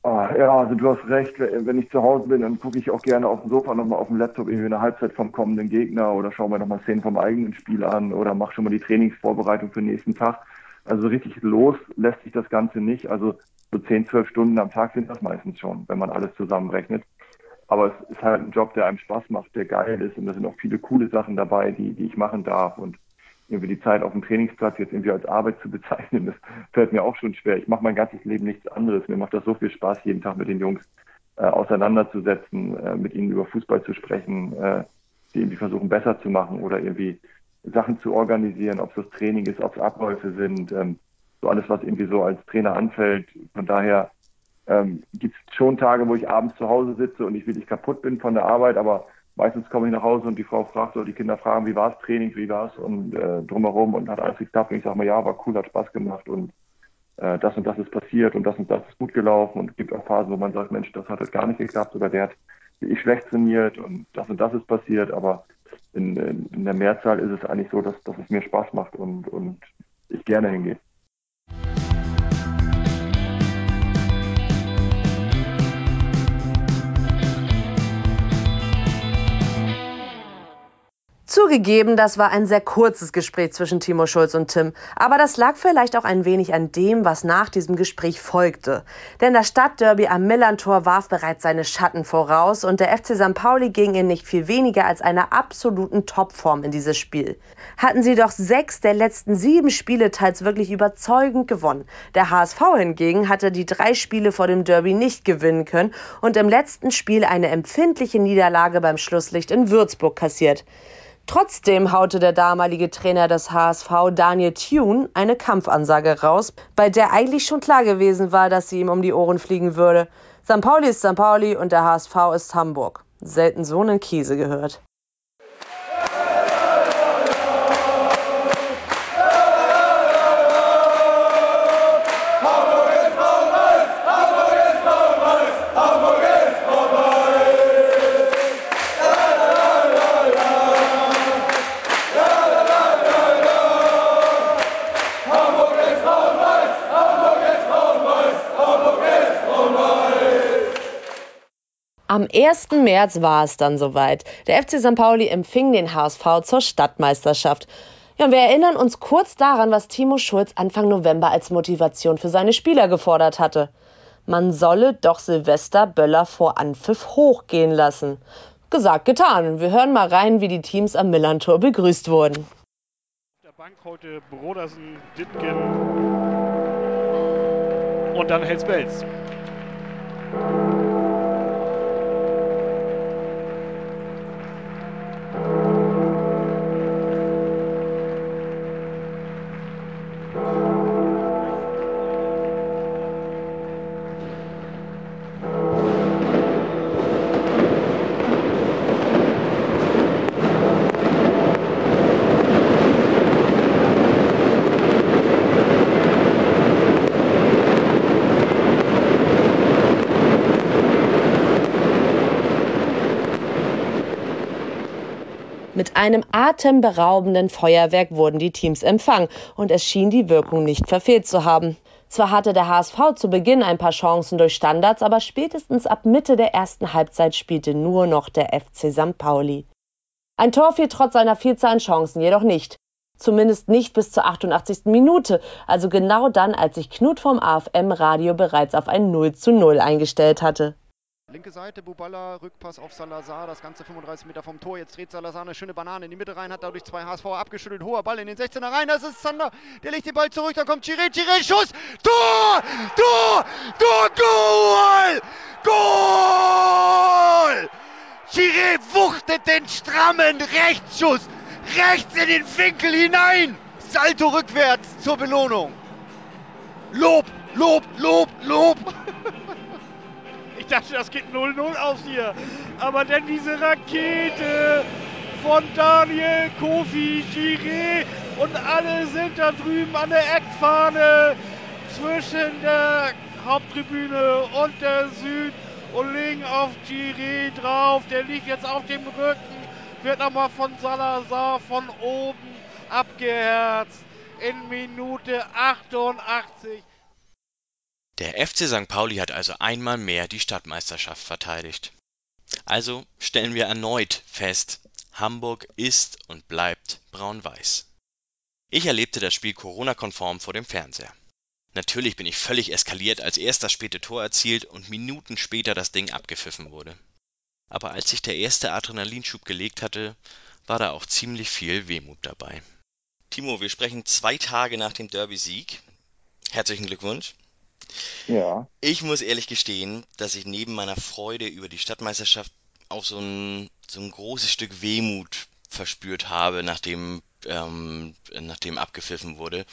Ah, ja, also du hast recht. Wenn ich zu Hause bin, dann gucke ich auch gerne auf dem Sofa nochmal auf dem Laptop irgendwie eine Halbzeit vom kommenden Gegner oder schaue mir nochmal Szenen vom eigenen Spiel an oder mache schon mal die Trainingsvorbereitung für den nächsten Tag. Also richtig los lässt sich das Ganze nicht. Also so 10, 12 Stunden am Tag sind das meistens schon, wenn man alles zusammenrechnet. Aber es ist halt ein Job, der einem Spaß macht, der geil ist und da sind auch viele coole Sachen dabei, die, die ich machen darf und irgendwie die Zeit auf dem Trainingsplatz jetzt irgendwie als Arbeit zu bezeichnen, das fällt mir auch schon schwer. Ich mache mein ganzes Leben nichts anderes. Mir macht das so viel Spaß, jeden Tag mit den Jungs äh, auseinanderzusetzen, äh, mit ihnen über Fußball zu sprechen, äh, die irgendwie versuchen besser zu machen oder irgendwie Sachen zu organisieren, ob es das Training ist, ob es Abläufe sind, ähm, so alles, was irgendwie so als Trainer anfällt. Von daher ähm, gibt es schon Tage, wo ich abends zu Hause sitze und ich wirklich kaputt bin von der Arbeit, aber meistens komme ich nach Hause und die Frau fragt oder die Kinder fragen, wie war es Training, wie war es und äh, drumherum und hat alles geklappt. Und ich sage mal, ja, war cool, hat Spaß gemacht und äh, das und das ist passiert und das und das ist gut gelaufen. Und es gibt auch Phasen, wo man sagt, Mensch, das hat halt gar nicht geklappt oder der hat ich schlecht trainiert und das und das ist passiert, aber in, in, in der Mehrzahl ist es eigentlich so, dass, dass es mir Spaß macht und, und ich gerne hingehe. Zugegeben, das war ein sehr kurzes Gespräch zwischen Timo Schulz und Tim, aber das lag vielleicht auch ein wenig an dem, was nach diesem Gespräch folgte. Denn das Stadtderby am Millantor warf bereits seine Schatten voraus und der FC St. Pauli ging in nicht viel weniger als einer absoluten Topform in dieses Spiel. Hatten sie doch sechs der letzten sieben Spiele teils wirklich überzeugend gewonnen. Der HSV hingegen hatte die drei Spiele vor dem Derby nicht gewinnen können und im letzten Spiel eine empfindliche Niederlage beim Schlusslicht in Würzburg kassiert. Trotzdem haute der damalige Trainer des HSV, Daniel Thune, eine Kampfansage raus, bei der eigentlich schon klar gewesen war, dass sie ihm um die Ohren fliegen würde. St. Pauli ist St. Pauli und der HSV ist Hamburg. Selten so einen Käse gehört. 1. März war es dann soweit. Der FC St. Pauli empfing den HSV zur Stadtmeisterschaft. Ja, wir erinnern uns kurz daran, was Timo Schulz Anfang November als Motivation für seine Spieler gefordert hatte. Man solle doch Silvester Böller vor Anpfiff hochgehen lassen. Gesagt, getan. Wir hören mal rein, wie die Teams am Millantor begrüßt wurden. Auf der Bank heute Brodersen, Dittgen und dann. Mit einem atemberaubenden Feuerwerk wurden die Teams empfangen und es schien die Wirkung nicht verfehlt zu haben. Zwar hatte der HSV zu Beginn ein paar Chancen durch Standards, aber spätestens ab Mitte der ersten Halbzeit spielte nur noch der FC St. Pauli. Ein Tor fiel trotz seiner Vielzahl an Chancen jedoch nicht. Zumindest nicht bis zur 88. Minute, also genau dann, als sich Knut vom AFM-Radio bereits auf ein 0 zu 0 eingestellt hatte. Linke Seite, Buballa, Rückpass auf Salazar, das Ganze 35 Meter vom Tor. Jetzt dreht Salazar eine schöne Banane in die Mitte rein, hat dadurch zwei HSV abgeschüttelt. Hoher Ball in den 16er rein, das ist Zander. Der legt den Ball zurück, dann kommt Chiré, Chiré, Schuss! Tor! Tor! Tor! Goal! Goal! Chiré wuchtet den strammen Rechtsschuss rechts in den Winkel hinein. Salto rückwärts zur Belohnung. Lob, Lob, Lob, Lob. Dachte, das geht 0-0 aus hier. Aber dann diese Rakete von Daniel, Kofi, Giré und alle sind da drüben an der Eckfahne zwischen der Haupttribüne und der Süd und legen auf Giré drauf. Der liegt jetzt auf dem Rücken, wird nochmal von Salazar von oben abgeherzt in Minute 88. Der FC St. Pauli hat also einmal mehr die Stadtmeisterschaft verteidigt. Also stellen wir erneut fest, Hamburg ist und bleibt braun-weiß. Ich erlebte das Spiel Corona-konform vor dem Fernseher. Natürlich bin ich völlig eskaliert, als erst das späte Tor erzielt und Minuten später das Ding abgepfiffen wurde. Aber als sich der erste Adrenalinschub gelegt hatte, war da auch ziemlich viel Wehmut dabei. Timo, wir sprechen zwei Tage nach dem Derby-Sieg. Herzlichen Glückwunsch. Ja. Ich muss ehrlich gestehen, dass ich neben meiner Freude über die Stadtmeisterschaft auch so ein, so ein großes Stück Wehmut verspürt habe, nachdem, ähm, nachdem abgepfiffen wurde,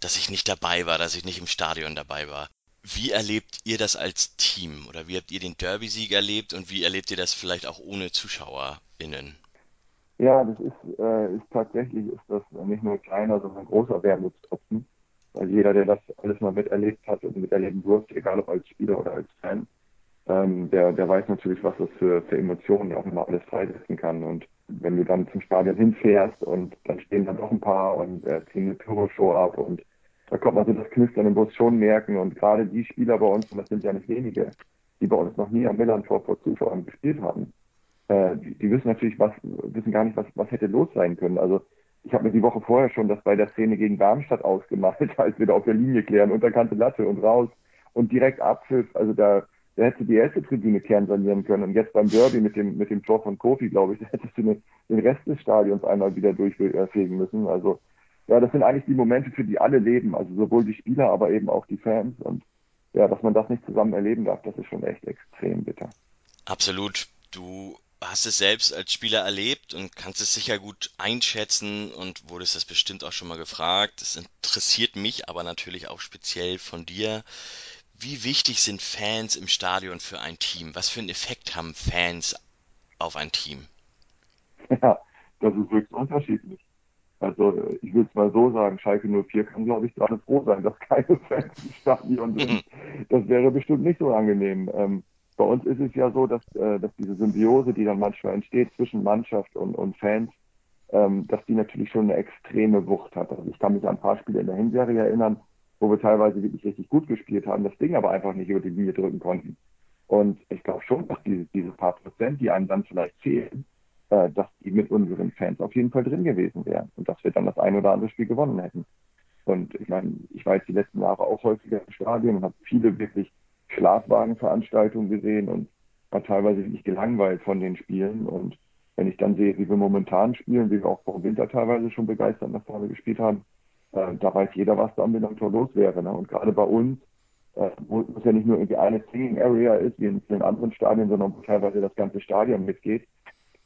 dass ich nicht dabei war, dass ich nicht im Stadion dabei war. Wie erlebt ihr das als Team oder wie habt ihr den Derby-Sieg erlebt und wie erlebt ihr das vielleicht auch ohne ZuschauerInnen? Ja, das ist, äh, ist tatsächlich ist das nicht nur ein kleiner, sondern ein großer Wermutstropfen. Weil jeder, der das alles mal miterlebt hat und miterleben durfte, egal ob als Spieler oder als Fan, ähm, der, der weiß natürlich, was das für, für Emotionen auch immer alles freisetzen kann. Und wenn du dann zum Stadion hinfährst und dann stehen da doch ein paar und äh, ziehen eine Pyroshow ab und da kommt man so das Knistern im Bus schon merken. Und gerade die Spieler bei uns, und das sind ja nicht wenige, die bei uns noch nie am Millantor vor Zuschauern gespielt haben, äh, die, die wissen natürlich, was, wissen gar nicht, was, was hätte los sein können. Also ich habe mir die Woche vorher schon das bei der Szene gegen Darmstadt ausgemalt, als wir da auf der Linie klären, unterkante Latte und raus und direkt Abpfiff. Also da, da hättest du die erste Tribüne kernsanieren können. Und jetzt beim Derby mit dem, mit dem Tor von Kofi, glaube ich, da hättest du den, Rest des Stadions einmal wieder durchfegen müssen. Also ja, das sind eigentlich die Momente, für die alle leben. Also sowohl die Spieler, aber eben auch die Fans. Und ja, dass man das nicht zusammen erleben darf, das ist schon echt extrem bitter. Absolut. Du hast es selbst als Spieler erlebt und kannst es sicher gut einschätzen und wurdest das bestimmt auch schon mal gefragt. Es interessiert mich aber natürlich auch speziell von dir. Wie wichtig sind Fans im Stadion für ein Team? Was für einen Effekt haben Fans auf ein Team? Ja, das ist wirklich unterschiedlich. Also ich will es mal so sagen, Schalke 04 kann, glaube ich, gerade froh sein, dass keine Fans im Stadion sind. Das wäre bestimmt nicht so angenehm. Ähm, bei uns ist es ja so, dass, äh, dass diese Symbiose, die dann manchmal entsteht zwischen Mannschaft und, und Fans, ähm, dass die natürlich schon eine extreme Wucht hat. Also ich kann mich an ein paar Spiele in der Hinserie erinnern, wo wir teilweise wirklich richtig gut gespielt haben, das Ding aber einfach nicht über die Linie drücken konnten. Und ich glaube schon, dass diese, diese paar Prozent, die einem dann vielleicht fehlen, äh, dass die mit unseren Fans auf jeden Fall drin gewesen wären und dass wir dann das ein oder andere Spiel gewonnen hätten. Und ich meine, ich war jetzt die letzten Jahre auch häufiger im Stadion und habe viele wirklich Schlafwagenveranstaltungen gesehen und war teilweise wirklich gelangweilt von den Spielen. Und wenn ich dann sehe, wie wir momentan spielen, wie wir auch vor dem Winter teilweise schon begeistert nach vorne gespielt haben, äh, da weiß jeder, was da einem Tor los wäre. Ne? Und gerade bei uns, äh, wo es ja nicht nur irgendwie eine Singing Area ist, wie in vielen anderen Stadien, sondern wo teilweise das ganze Stadion mitgeht,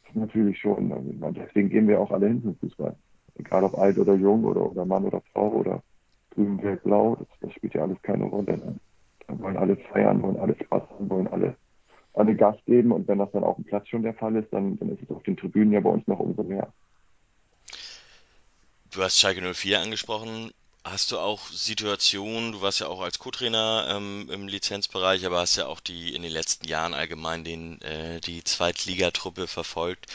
ist natürlich schon. Meine, deswegen gehen wir auch alle hin zum Fußball. Egal ob alt oder jung oder, oder Mann oder Frau oder grün, gelb, blau, das, das spielt ja alles keine Rolle. Ne? Wollen alle feiern, wollen alle Spaß haben, wollen alle, alle Gas geben. Und wenn das dann auf dem Platz schon der Fall ist, dann, dann ist es auf den Tribünen ja bei uns noch umso mehr. Du hast Schalke 04 angesprochen. Hast du auch Situationen, du warst ja auch als Co-Trainer ähm, im Lizenzbereich, aber hast ja auch die in den letzten Jahren allgemein den, äh, die Zweitligatruppe verfolgt.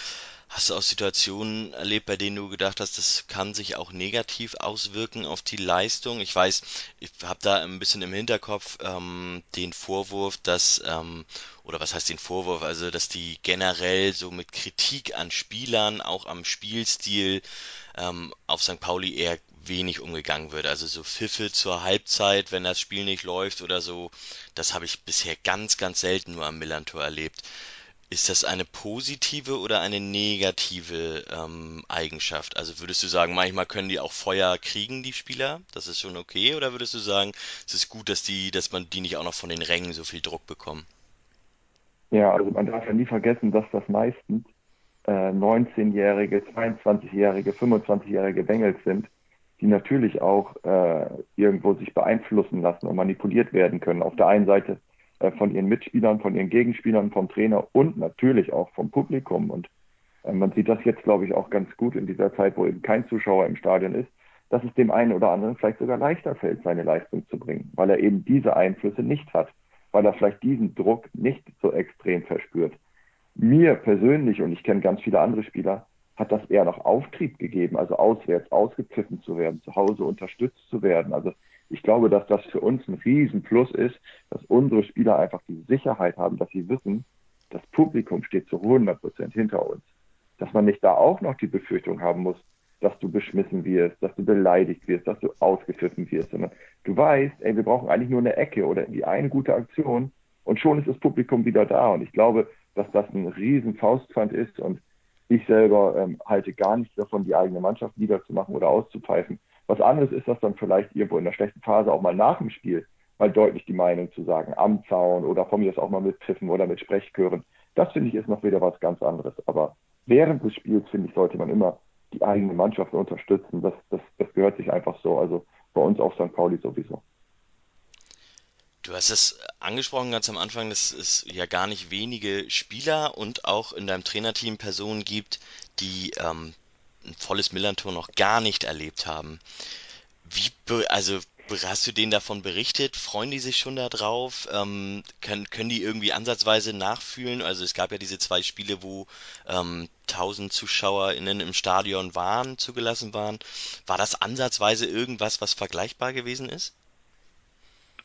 Hast du auch Situationen erlebt, bei denen du gedacht hast, das kann sich auch negativ auswirken auf die Leistung? Ich weiß, ich habe da ein bisschen im Hinterkopf ähm, den Vorwurf, dass, ähm, oder was heißt den Vorwurf, also dass die generell so mit Kritik an Spielern, auch am Spielstil ähm, auf St. Pauli eher wenig umgegangen wird. Also so Pfiffe zur Halbzeit, wenn das Spiel nicht läuft oder so, das habe ich bisher ganz, ganz selten nur am Millantor erlebt. Ist das eine positive oder eine negative ähm, Eigenschaft? Also würdest du sagen, manchmal können die auch Feuer kriegen, die Spieler? Das ist schon okay? Oder würdest du sagen, es ist gut, dass die, dass man die nicht auch noch von den Rängen so viel Druck bekommen? Ja, also man darf ja nie vergessen, dass das meistens äh, 19-jährige, 22-jährige, 25-jährige Bengels sind, die natürlich auch äh, irgendwo sich beeinflussen lassen und manipuliert werden können. Auf der einen Seite von ihren Mitspielern, von ihren Gegenspielern, vom Trainer und natürlich auch vom Publikum. Und äh, man sieht das jetzt, glaube ich, auch ganz gut in dieser Zeit, wo eben kein Zuschauer im Stadion ist, dass es dem einen oder anderen vielleicht sogar leichter fällt, seine Leistung zu bringen, weil er eben diese Einflüsse nicht hat, weil er vielleicht diesen Druck nicht so extrem verspürt. Mir persönlich, und ich kenne ganz viele andere Spieler, hat das eher noch Auftrieb gegeben, also auswärts ausgepfiffen zu werden, zu Hause unterstützt zu werden. Also ich glaube, dass das für uns ein Riesenplus ist, dass unsere Spieler einfach die Sicherheit haben, dass sie wissen, das Publikum steht zu 100 Prozent hinter uns. Dass man nicht da auch noch die Befürchtung haben muss, dass du beschmissen wirst, dass du beleidigt wirst, dass du ausgepfiffen wirst, sondern du weißt, ey, wir brauchen eigentlich nur eine Ecke oder irgendwie eine gute Aktion und schon ist das Publikum wieder da. Und ich glaube, dass das ein riesen Faustpfand ist und ich selber ähm, halte gar nichts davon, die eigene Mannschaft niederzumachen oder auszupfeifen. Was anderes ist das dann vielleicht irgendwo in der schlechten Phase auch mal nach dem Spiel mal deutlich die Meinung zu sagen, am Zaun oder von mir aus auch mal mit Pfiffen oder mit Sprechchören. Das finde ich ist noch wieder was ganz anderes. Aber während des Spiels, finde ich, sollte man immer die eigene Mannschaft unterstützen. Das, das, das gehört sich einfach so. Also bei uns auf St. Pauli sowieso. Du hast es angesprochen ganz am Anfang, dass es ja gar nicht wenige Spieler und auch in deinem Trainerteam Personen gibt, die ähm, ein volles Millantor noch gar nicht erlebt haben. Wie, also hast du denen davon berichtet? Freuen die sich schon darauf? Ähm, können, können die irgendwie ansatzweise nachfühlen? Also es gab ja diese zwei Spiele, wo ähm, 1000 ZuschauerInnen im Stadion waren, zugelassen waren. War das ansatzweise irgendwas, was vergleichbar gewesen ist?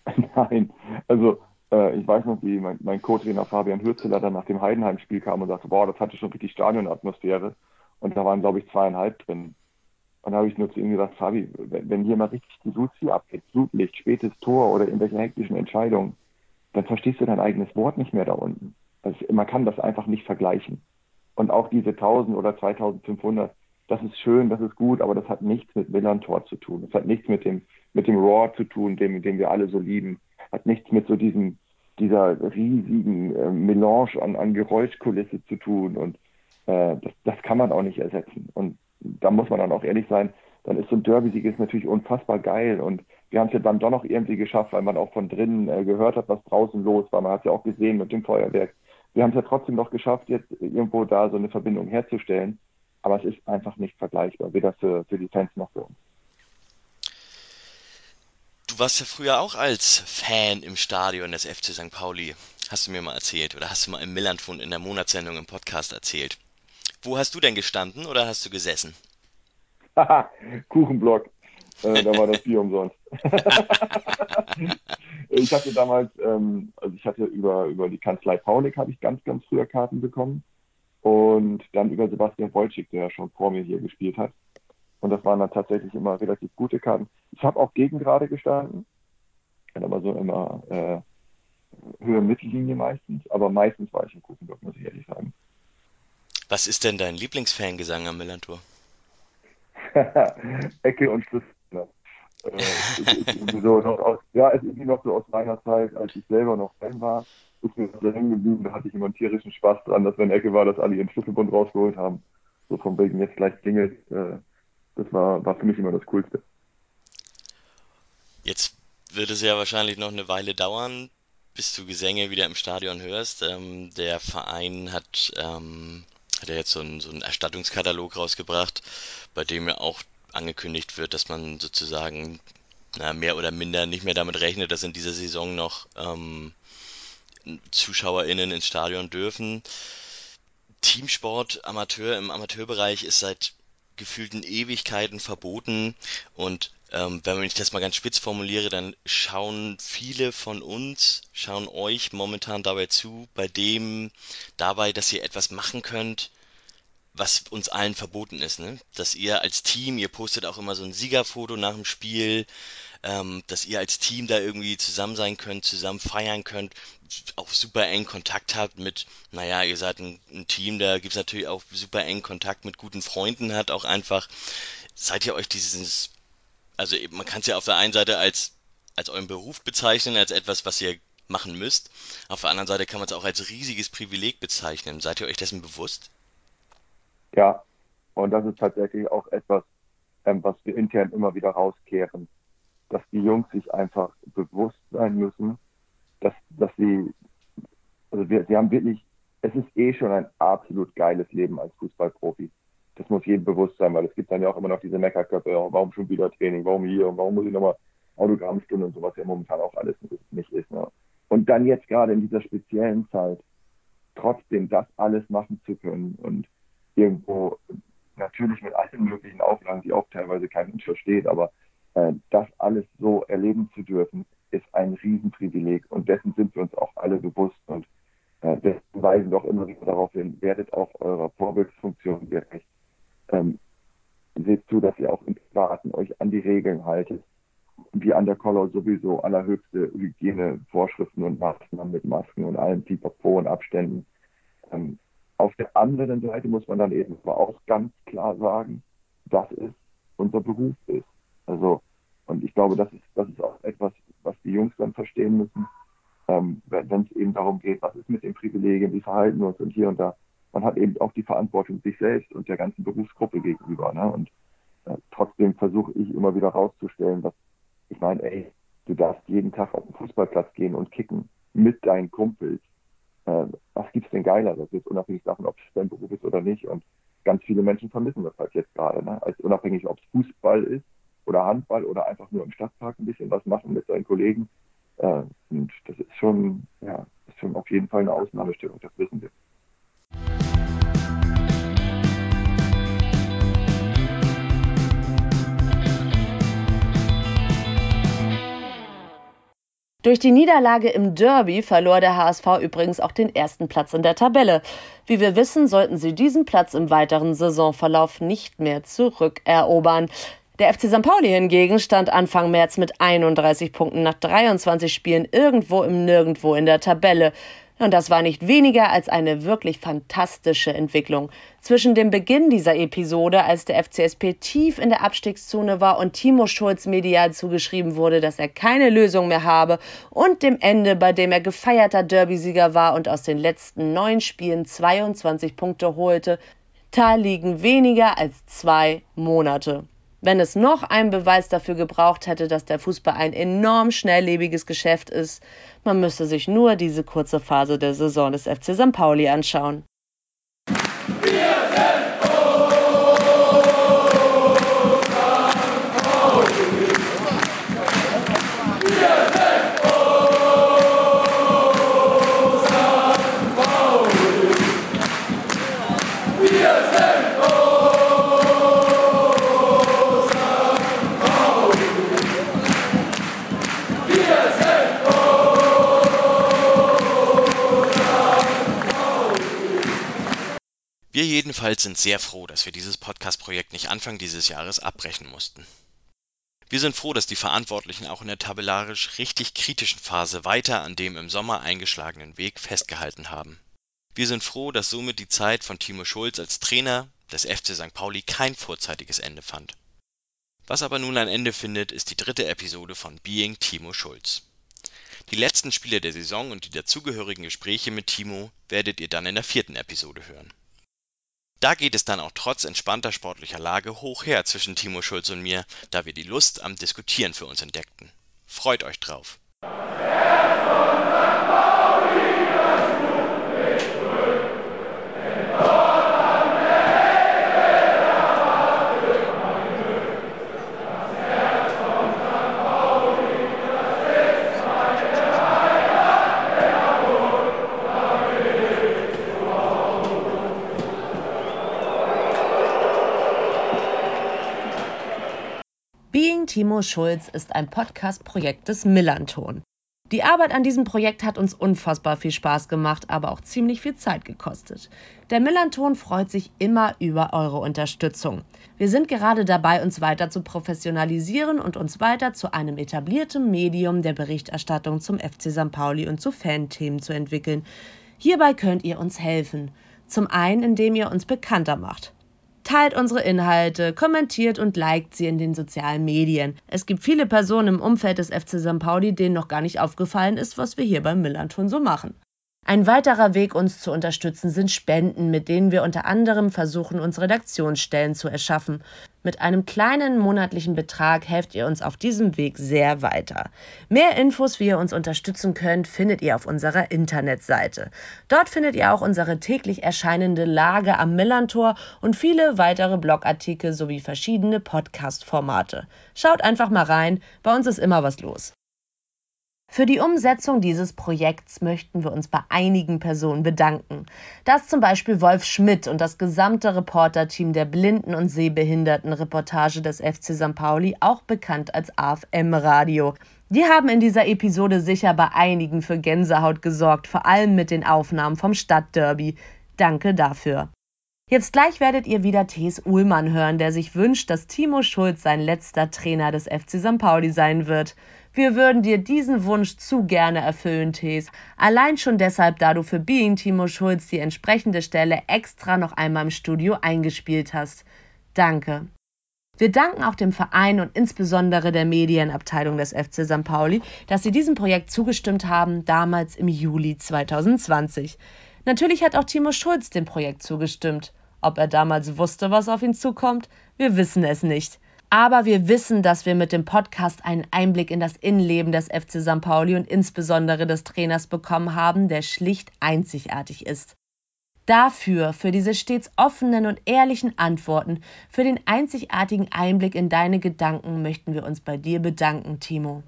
Nein, also äh, ich weiß noch, wie mein, mein Co-Trainer Fabian Hürzeler dann nach dem Heidenheim-Spiel kam und sagte, boah, das hatte schon richtig Stadionatmosphäre. Und da waren, glaube ich, zweieinhalb drin. Und da habe ich nur zu ihm gesagt, Fabi, wenn, hier mal richtig die Luzi abgeht, Flutlicht, spätes Tor oder irgendwelche hektischen Entscheidungen, dann verstehst du dein eigenes Wort nicht mehr da unten. Also man kann das einfach nicht vergleichen. Und auch diese 1000 oder 2500, das ist schön, das ist gut, aber das hat nichts mit Millantor zu tun. Das hat nichts mit dem, mit dem Raw zu tun, den, den wir alle so lieben. Hat nichts mit so diesem, dieser riesigen äh, Melange an, an Geräuschkulisse zu tun und äh, das, das kann man auch nicht ersetzen. Und da muss man dann auch ehrlich sein, dann ist so ein Derby-Sieg ist natürlich unfassbar geil und wir haben es ja dann doch noch irgendwie geschafft, weil man auch von drinnen äh, gehört hat, was draußen los war. Man hat es ja auch gesehen mit dem Feuerwerk. Wir haben es ja trotzdem noch geschafft, jetzt irgendwo da so eine Verbindung herzustellen. Aber es ist einfach nicht vergleichbar, weder für, für die Fans noch für uns. Du warst ja früher auch als Fan im Stadion des FC St. Pauli, hast du mir mal erzählt oder hast du mal im Millanfund in der Monatssendung im Podcast erzählt. Wo hast du denn gestanden oder hast du gesessen? Kuchenblock. Äh, da war das Bier umsonst. ich hatte damals, ähm, also ich hatte über, über die Kanzlei Paulik habe ich ganz, ganz früher Karten bekommen. Und dann über Sebastian Wojcik, der ja schon vor mir hier gespielt hat. Und das waren dann tatsächlich immer relativ gute Karten. Ich habe auch gegen gerade gestanden. Aber so immer äh, Höhe Mittellinie meistens. Aber meistens war ich im Kuchenblock, muss ich ehrlich sagen. Was ist denn dein Lieblingsfangesang am Millantor? Ecke und Schlüssel. Äh, so aus, ja, es ist noch so aus meiner Zeit, als ich selber noch Fan war, ist mir so hängen geblieben, da hatte ich immer einen tierischen Spaß dran, dass wenn Ecke war, dass alle ihren Schlüsselbund rausgeholt haben. So von wegen jetzt gleich klingelt. Äh, das war, war für mich immer das Coolste. Jetzt wird es ja wahrscheinlich noch eine Weile dauern, bis du Gesänge wieder im Stadion hörst. Ähm, der Verein hat, ähm, hat ja jetzt so einen, so einen Erstattungskatalog rausgebracht, bei dem ja auch angekündigt wird, dass man sozusagen na, mehr oder minder nicht mehr damit rechnet, dass in dieser Saison noch ähm, ZuschauerInnen ins Stadion dürfen. Teamsport, Amateur im Amateurbereich ist seit gefühlten Ewigkeiten verboten und ähm, wenn ich das mal ganz spitz formuliere, dann schauen viele von uns, schauen euch momentan dabei zu, bei dem, dabei, dass ihr etwas machen könnt, was uns allen verboten ist, ne? Dass ihr als Team, ihr postet auch immer so ein Siegerfoto nach dem Spiel, ähm, dass ihr als Team da irgendwie zusammen sein könnt, zusammen feiern könnt, auch super eng Kontakt habt mit, naja, ihr seid ein, ein Team, da gibt es natürlich auch super eng Kontakt mit guten Freunden hat, auch einfach, seid ihr euch dieses, also man kann es ja auf der einen Seite als, als euren Beruf bezeichnen, als etwas, was ihr machen müsst. Auf der anderen Seite kann man es auch als riesiges Privileg bezeichnen. Seid ihr euch dessen bewusst? Ja, und das ist tatsächlich auch etwas, ähm, was wir intern immer wieder rauskehren, dass die Jungs sich einfach bewusst sein müssen, dass, dass sie, also wir, sie haben wirklich, es ist eh schon ein absolut geiles Leben als Fußballprofi. Das muss jedem bewusst sein, weil es gibt dann ja auch immer noch diese Meckerköpfe, warum schon wieder Training, warum hier und warum muss ich nochmal Autogrammstunde und sowas ja momentan auch alles nicht ist. Ne? Und dann jetzt gerade in dieser speziellen Zeit trotzdem das alles machen zu können und irgendwo natürlich mit allen möglichen Auflagen, die auch teilweise kein Mensch versteht, aber äh, das alles so erleben zu dürfen, ist ein Riesenprivileg und dessen sind wir uns auch alle bewusst und äh, dessen weisen doch immer wieder darauf hin, werdet auch eurer Vorbildsfunktion gerecht. Ähm, seht zu, dass ihr auch im Privaten euch an die Regeln haltet. Wie an der Collar sowieso allerhöchste Hygienevorschriften und Maßnahmen mit Masken und allem Pipapo und Abständen. Ähm, auf der anderen Seite muss man dann eben aber auch ganz klar sagen, dass es unser Beruf ist. Also, und ich glaube, das ist, das ist auch etwas, was die Jungs dann verstehen müssen, ähm, wenn es eben darum geht, was ist mit den Privilegien, wie verhalten wir uns und hier und da. Man hat eben auch die Verantwortung sich selbst und der ganzen Berufsgruppe gegenüber. Ne? Und äh, trotzdem versuche ich immer wieder rauszustellen, dass ich meine, ey, du darfst jeden Tag auf den Fußballplatz gehen und kicken mit deinen Kumpels äh, was gibt's denn Geileres, jetzt unabhängig davon, ob es dein Beruf ist oder nicht. Und ganz viele Menschen vermissen das halt jetzt gerade, ne? als unabhängig, ob es Fußball ist oder Handball oder einfach nur im Stadtpark ein bisschen was machen mit seinen Kollegen. Äh, und das ist schon, ja, ist schon auf jeden Fall eine Ausnahmestellung, das wissen wir. Durch die Niederlage im Derby verlor der HSV übrigens auch den ersten Platz in der Tabelle. Wie wir wissen, sollten sie diesen Platz im weiteren Saisonverlauf nicht mehr zurückerobern. Der FC St. Pauli hingegen stand Anfang März mit 31 Punkten nach 23 Spielen irgendwo im Nirgendwo in der Tabelle. Und das war nicht weniger als eine wirklich fantastische Entwicklung. Zwischen dem Beginn dieser Episode, als der FCSP tief in der Abstiegszone war und Timo Schulz medial zugeschrieben wurde, dass er keine Lösung mehr habe, und dem Ende, bei dem er gefeierter Derbysieger war und aus den letzten neun Spielen 22 Punkte holte, da liegen weniger als zwei Monate. Wenn es noch einen Beweis dafür gebraucht hätte, dass der Fußball ein enorm schnelllebiges Geschäft ist, man müsste sich nur diese kurze Phase der Saison des FC St. Pauli anschauen. Wir jedenfalls sind sehr froh, dass wir dieses Podcast-Projekt nicht Anfang dieses Jahres abbrechen mussten. Wir sind froh, dass die Verantwortlichen auch in der tabellarisch richtig kritischen Phase weiter an dem im Sommer eingeschlagenen Weg festgehalten haben. Wir sind froh, dass somit die Zeit von Timo Schulz als Trainer des FC St. Pauli kein vorzeitiges Ende fand. Was aber nun ein Ende findet, ist die dritte Episode von Being Timo Schulz. Die letzten Spiele der Saison und die dazugehörigen Gespräche mit Timo werdet ihr dann in der vierten Episode hören. Da geht es dann auch trotz entspannter sportlicher Lage hoch her zwischen Timo Schulz und mir, da wir die Lust am Diskutieren für uns entdeckten. Freut euch drauf. Timo Schulz ist ein Podcast-Projekt des Millanton. Die Arbeit an diesem Projekt hat uns unfassbar viel Spaß gemacht, aber auch ziemlich viel Zeit gekostet. Der Millanton freut sich immer über eure Unterstützung. Wir sind gerade dabei, uns weiter zu professionalisieren und uns weiter zu einem etablierten Medium der Berichterstattung zum FC St. Pauli und zu Fanthemen zu entwickeln. Hierbei könnt ihr uns helfen. Zum einen, indem ihr uns bekannter macht. Teilt unsere Inhalte, kommentiert und liked sie in den sozialen Medien. Es gibt viele Personen im Umfeld des FC St. Pauli, denen noch gar nicht aufgefallen ist, was wir hier beim Millanton so machen. Ein weiterer Weg, uns zu unterstützen, sind Spenden, mit denen wir unter anderem versuchen, uns Redaktionsstellen zu erschaffen. Mit einem kleinen monatlichen Betrag helft ihr uns auf diesem Weg sehr weiter. Mehr Infos, wie ihr uns unterstützen könnt, findet ihr auf unserer Internetseite. Dort findet ihr auch unsere täglich erscheinende Lage am Millantor und viele weitere Blogartikel sowie verschiedene Podcast-Formate. Schaut einfach mal rein, bei uns ist immer was los. Für die Umsetzung dieses Projekts möchten wir uns bei einigen Personen bedanken. Das zum Beispiel Wolf Schmidt und das gesamte Reporterteam der Blinden- und Sehbehindertenreportage des FC St. Pauli, auch bekannt als AFM Radio. Die haben in dieser Episode sicher bei einigen für Gänsehaut gesorgt, vor allem mit den Aufnahmen vom Stadtderby. Danke dafür. Jetzt gleich werdet ihr wieder T.S. Uhlmann hören, der sich wünscht, dass Timo Schulz sein letzter Trainer des FC St. Pauli sein wird. Wir würden dir diesen Wunsch zu gerne erfüllen, Tees. Allein schon deshalb, da du für Being Timo Schulz die entsprechende Stelle extra noch einmal im Studio eingespielt hast. Danke. Wir danken auch dem Verein und insbesondere der Medienabteilung des FC St. Pauli, dass sie diesem Projekt zugestimmt haben, damals im Juli 2020. Natürlich hat auch Timo Schulz dem Projekt zugestimmt. Ob er damals wusste, was auf ihn zukommt, wir wissen es nicht. Aber wir wissen, dass wir mit dem Podcast einen Einblick in das Innenleben des FC St. Pauli und insbesondere des Trainers bekommen haben, der schlicht einzigartig ist. Dafür, für diese stets offenen und ehrlichen Antworten, für den einzigartigen Einblick in deine Gedanken möchten wir uns bei dir bedanken, Timo.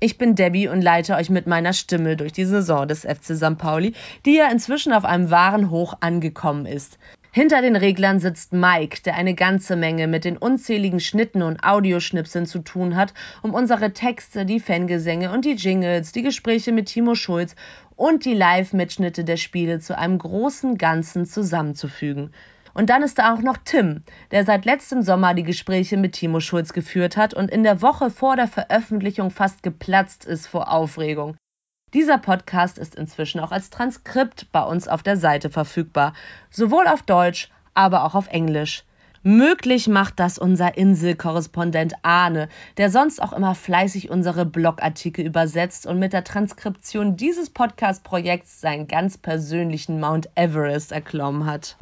Ich bin Debbie und leite euch mit meiner Stimme durch die Saison des FC St. Pauli, die ja inzwischen auf einem wahren Hoch angekommen ist. Hinter den Reglern sitzt Mike, der eine ganze Menge mit den unzähligen Schnitten und Audioschnipseln zu tun hat, um unsere Texte, die Fangesänge und die Jingles, die Gespräche mit Timo Schulz und die Live-Mitschnitte der Spiele zu einem großen Ganzen zusammenzufügen. Und dann ist da auch noch Tim, der seit letztem Sommer die Gespräche mit Timo Schulz geführt hat und in der Woche vor der Veröffentlichung fast geplatzt ist vor Aufregung. Dieser Podcast ist inzwischen auch als Transkript bei uns auf der Seite verfügbar, sowohl auf Deutsch, aber auch auf Englisch. Möglich macht das unser Inselkorrespondent Arne, der sonst auch immer fleißig unsere Blogartikel übersetzt und mit der Transkription dieses Podcast-Projekts seinen ganz persönlichen Mount Everest erklommen hat.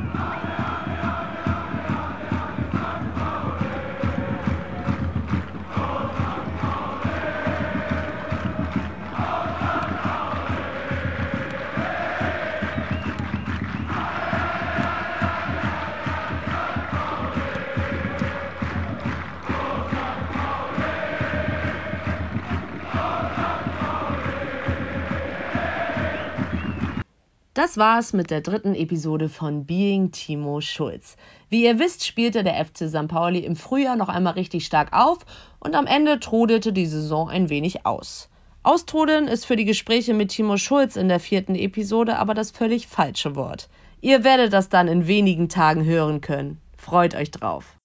Das war's mit der dritten Episode von Being Timo Schulz. Wie ihr wisst, spielte der FC St. Pauli im Frühjahr noch einmal richtig stark auf und am Ende trudelte die Saison ein wenig aus. Austrudeln ist für die Gespräche mit Timo Schulz in der vierten Episode aber das völlig falsche Wort. Ihr werdet das dann in wenigen Tagen hören können. Freut euch drauf.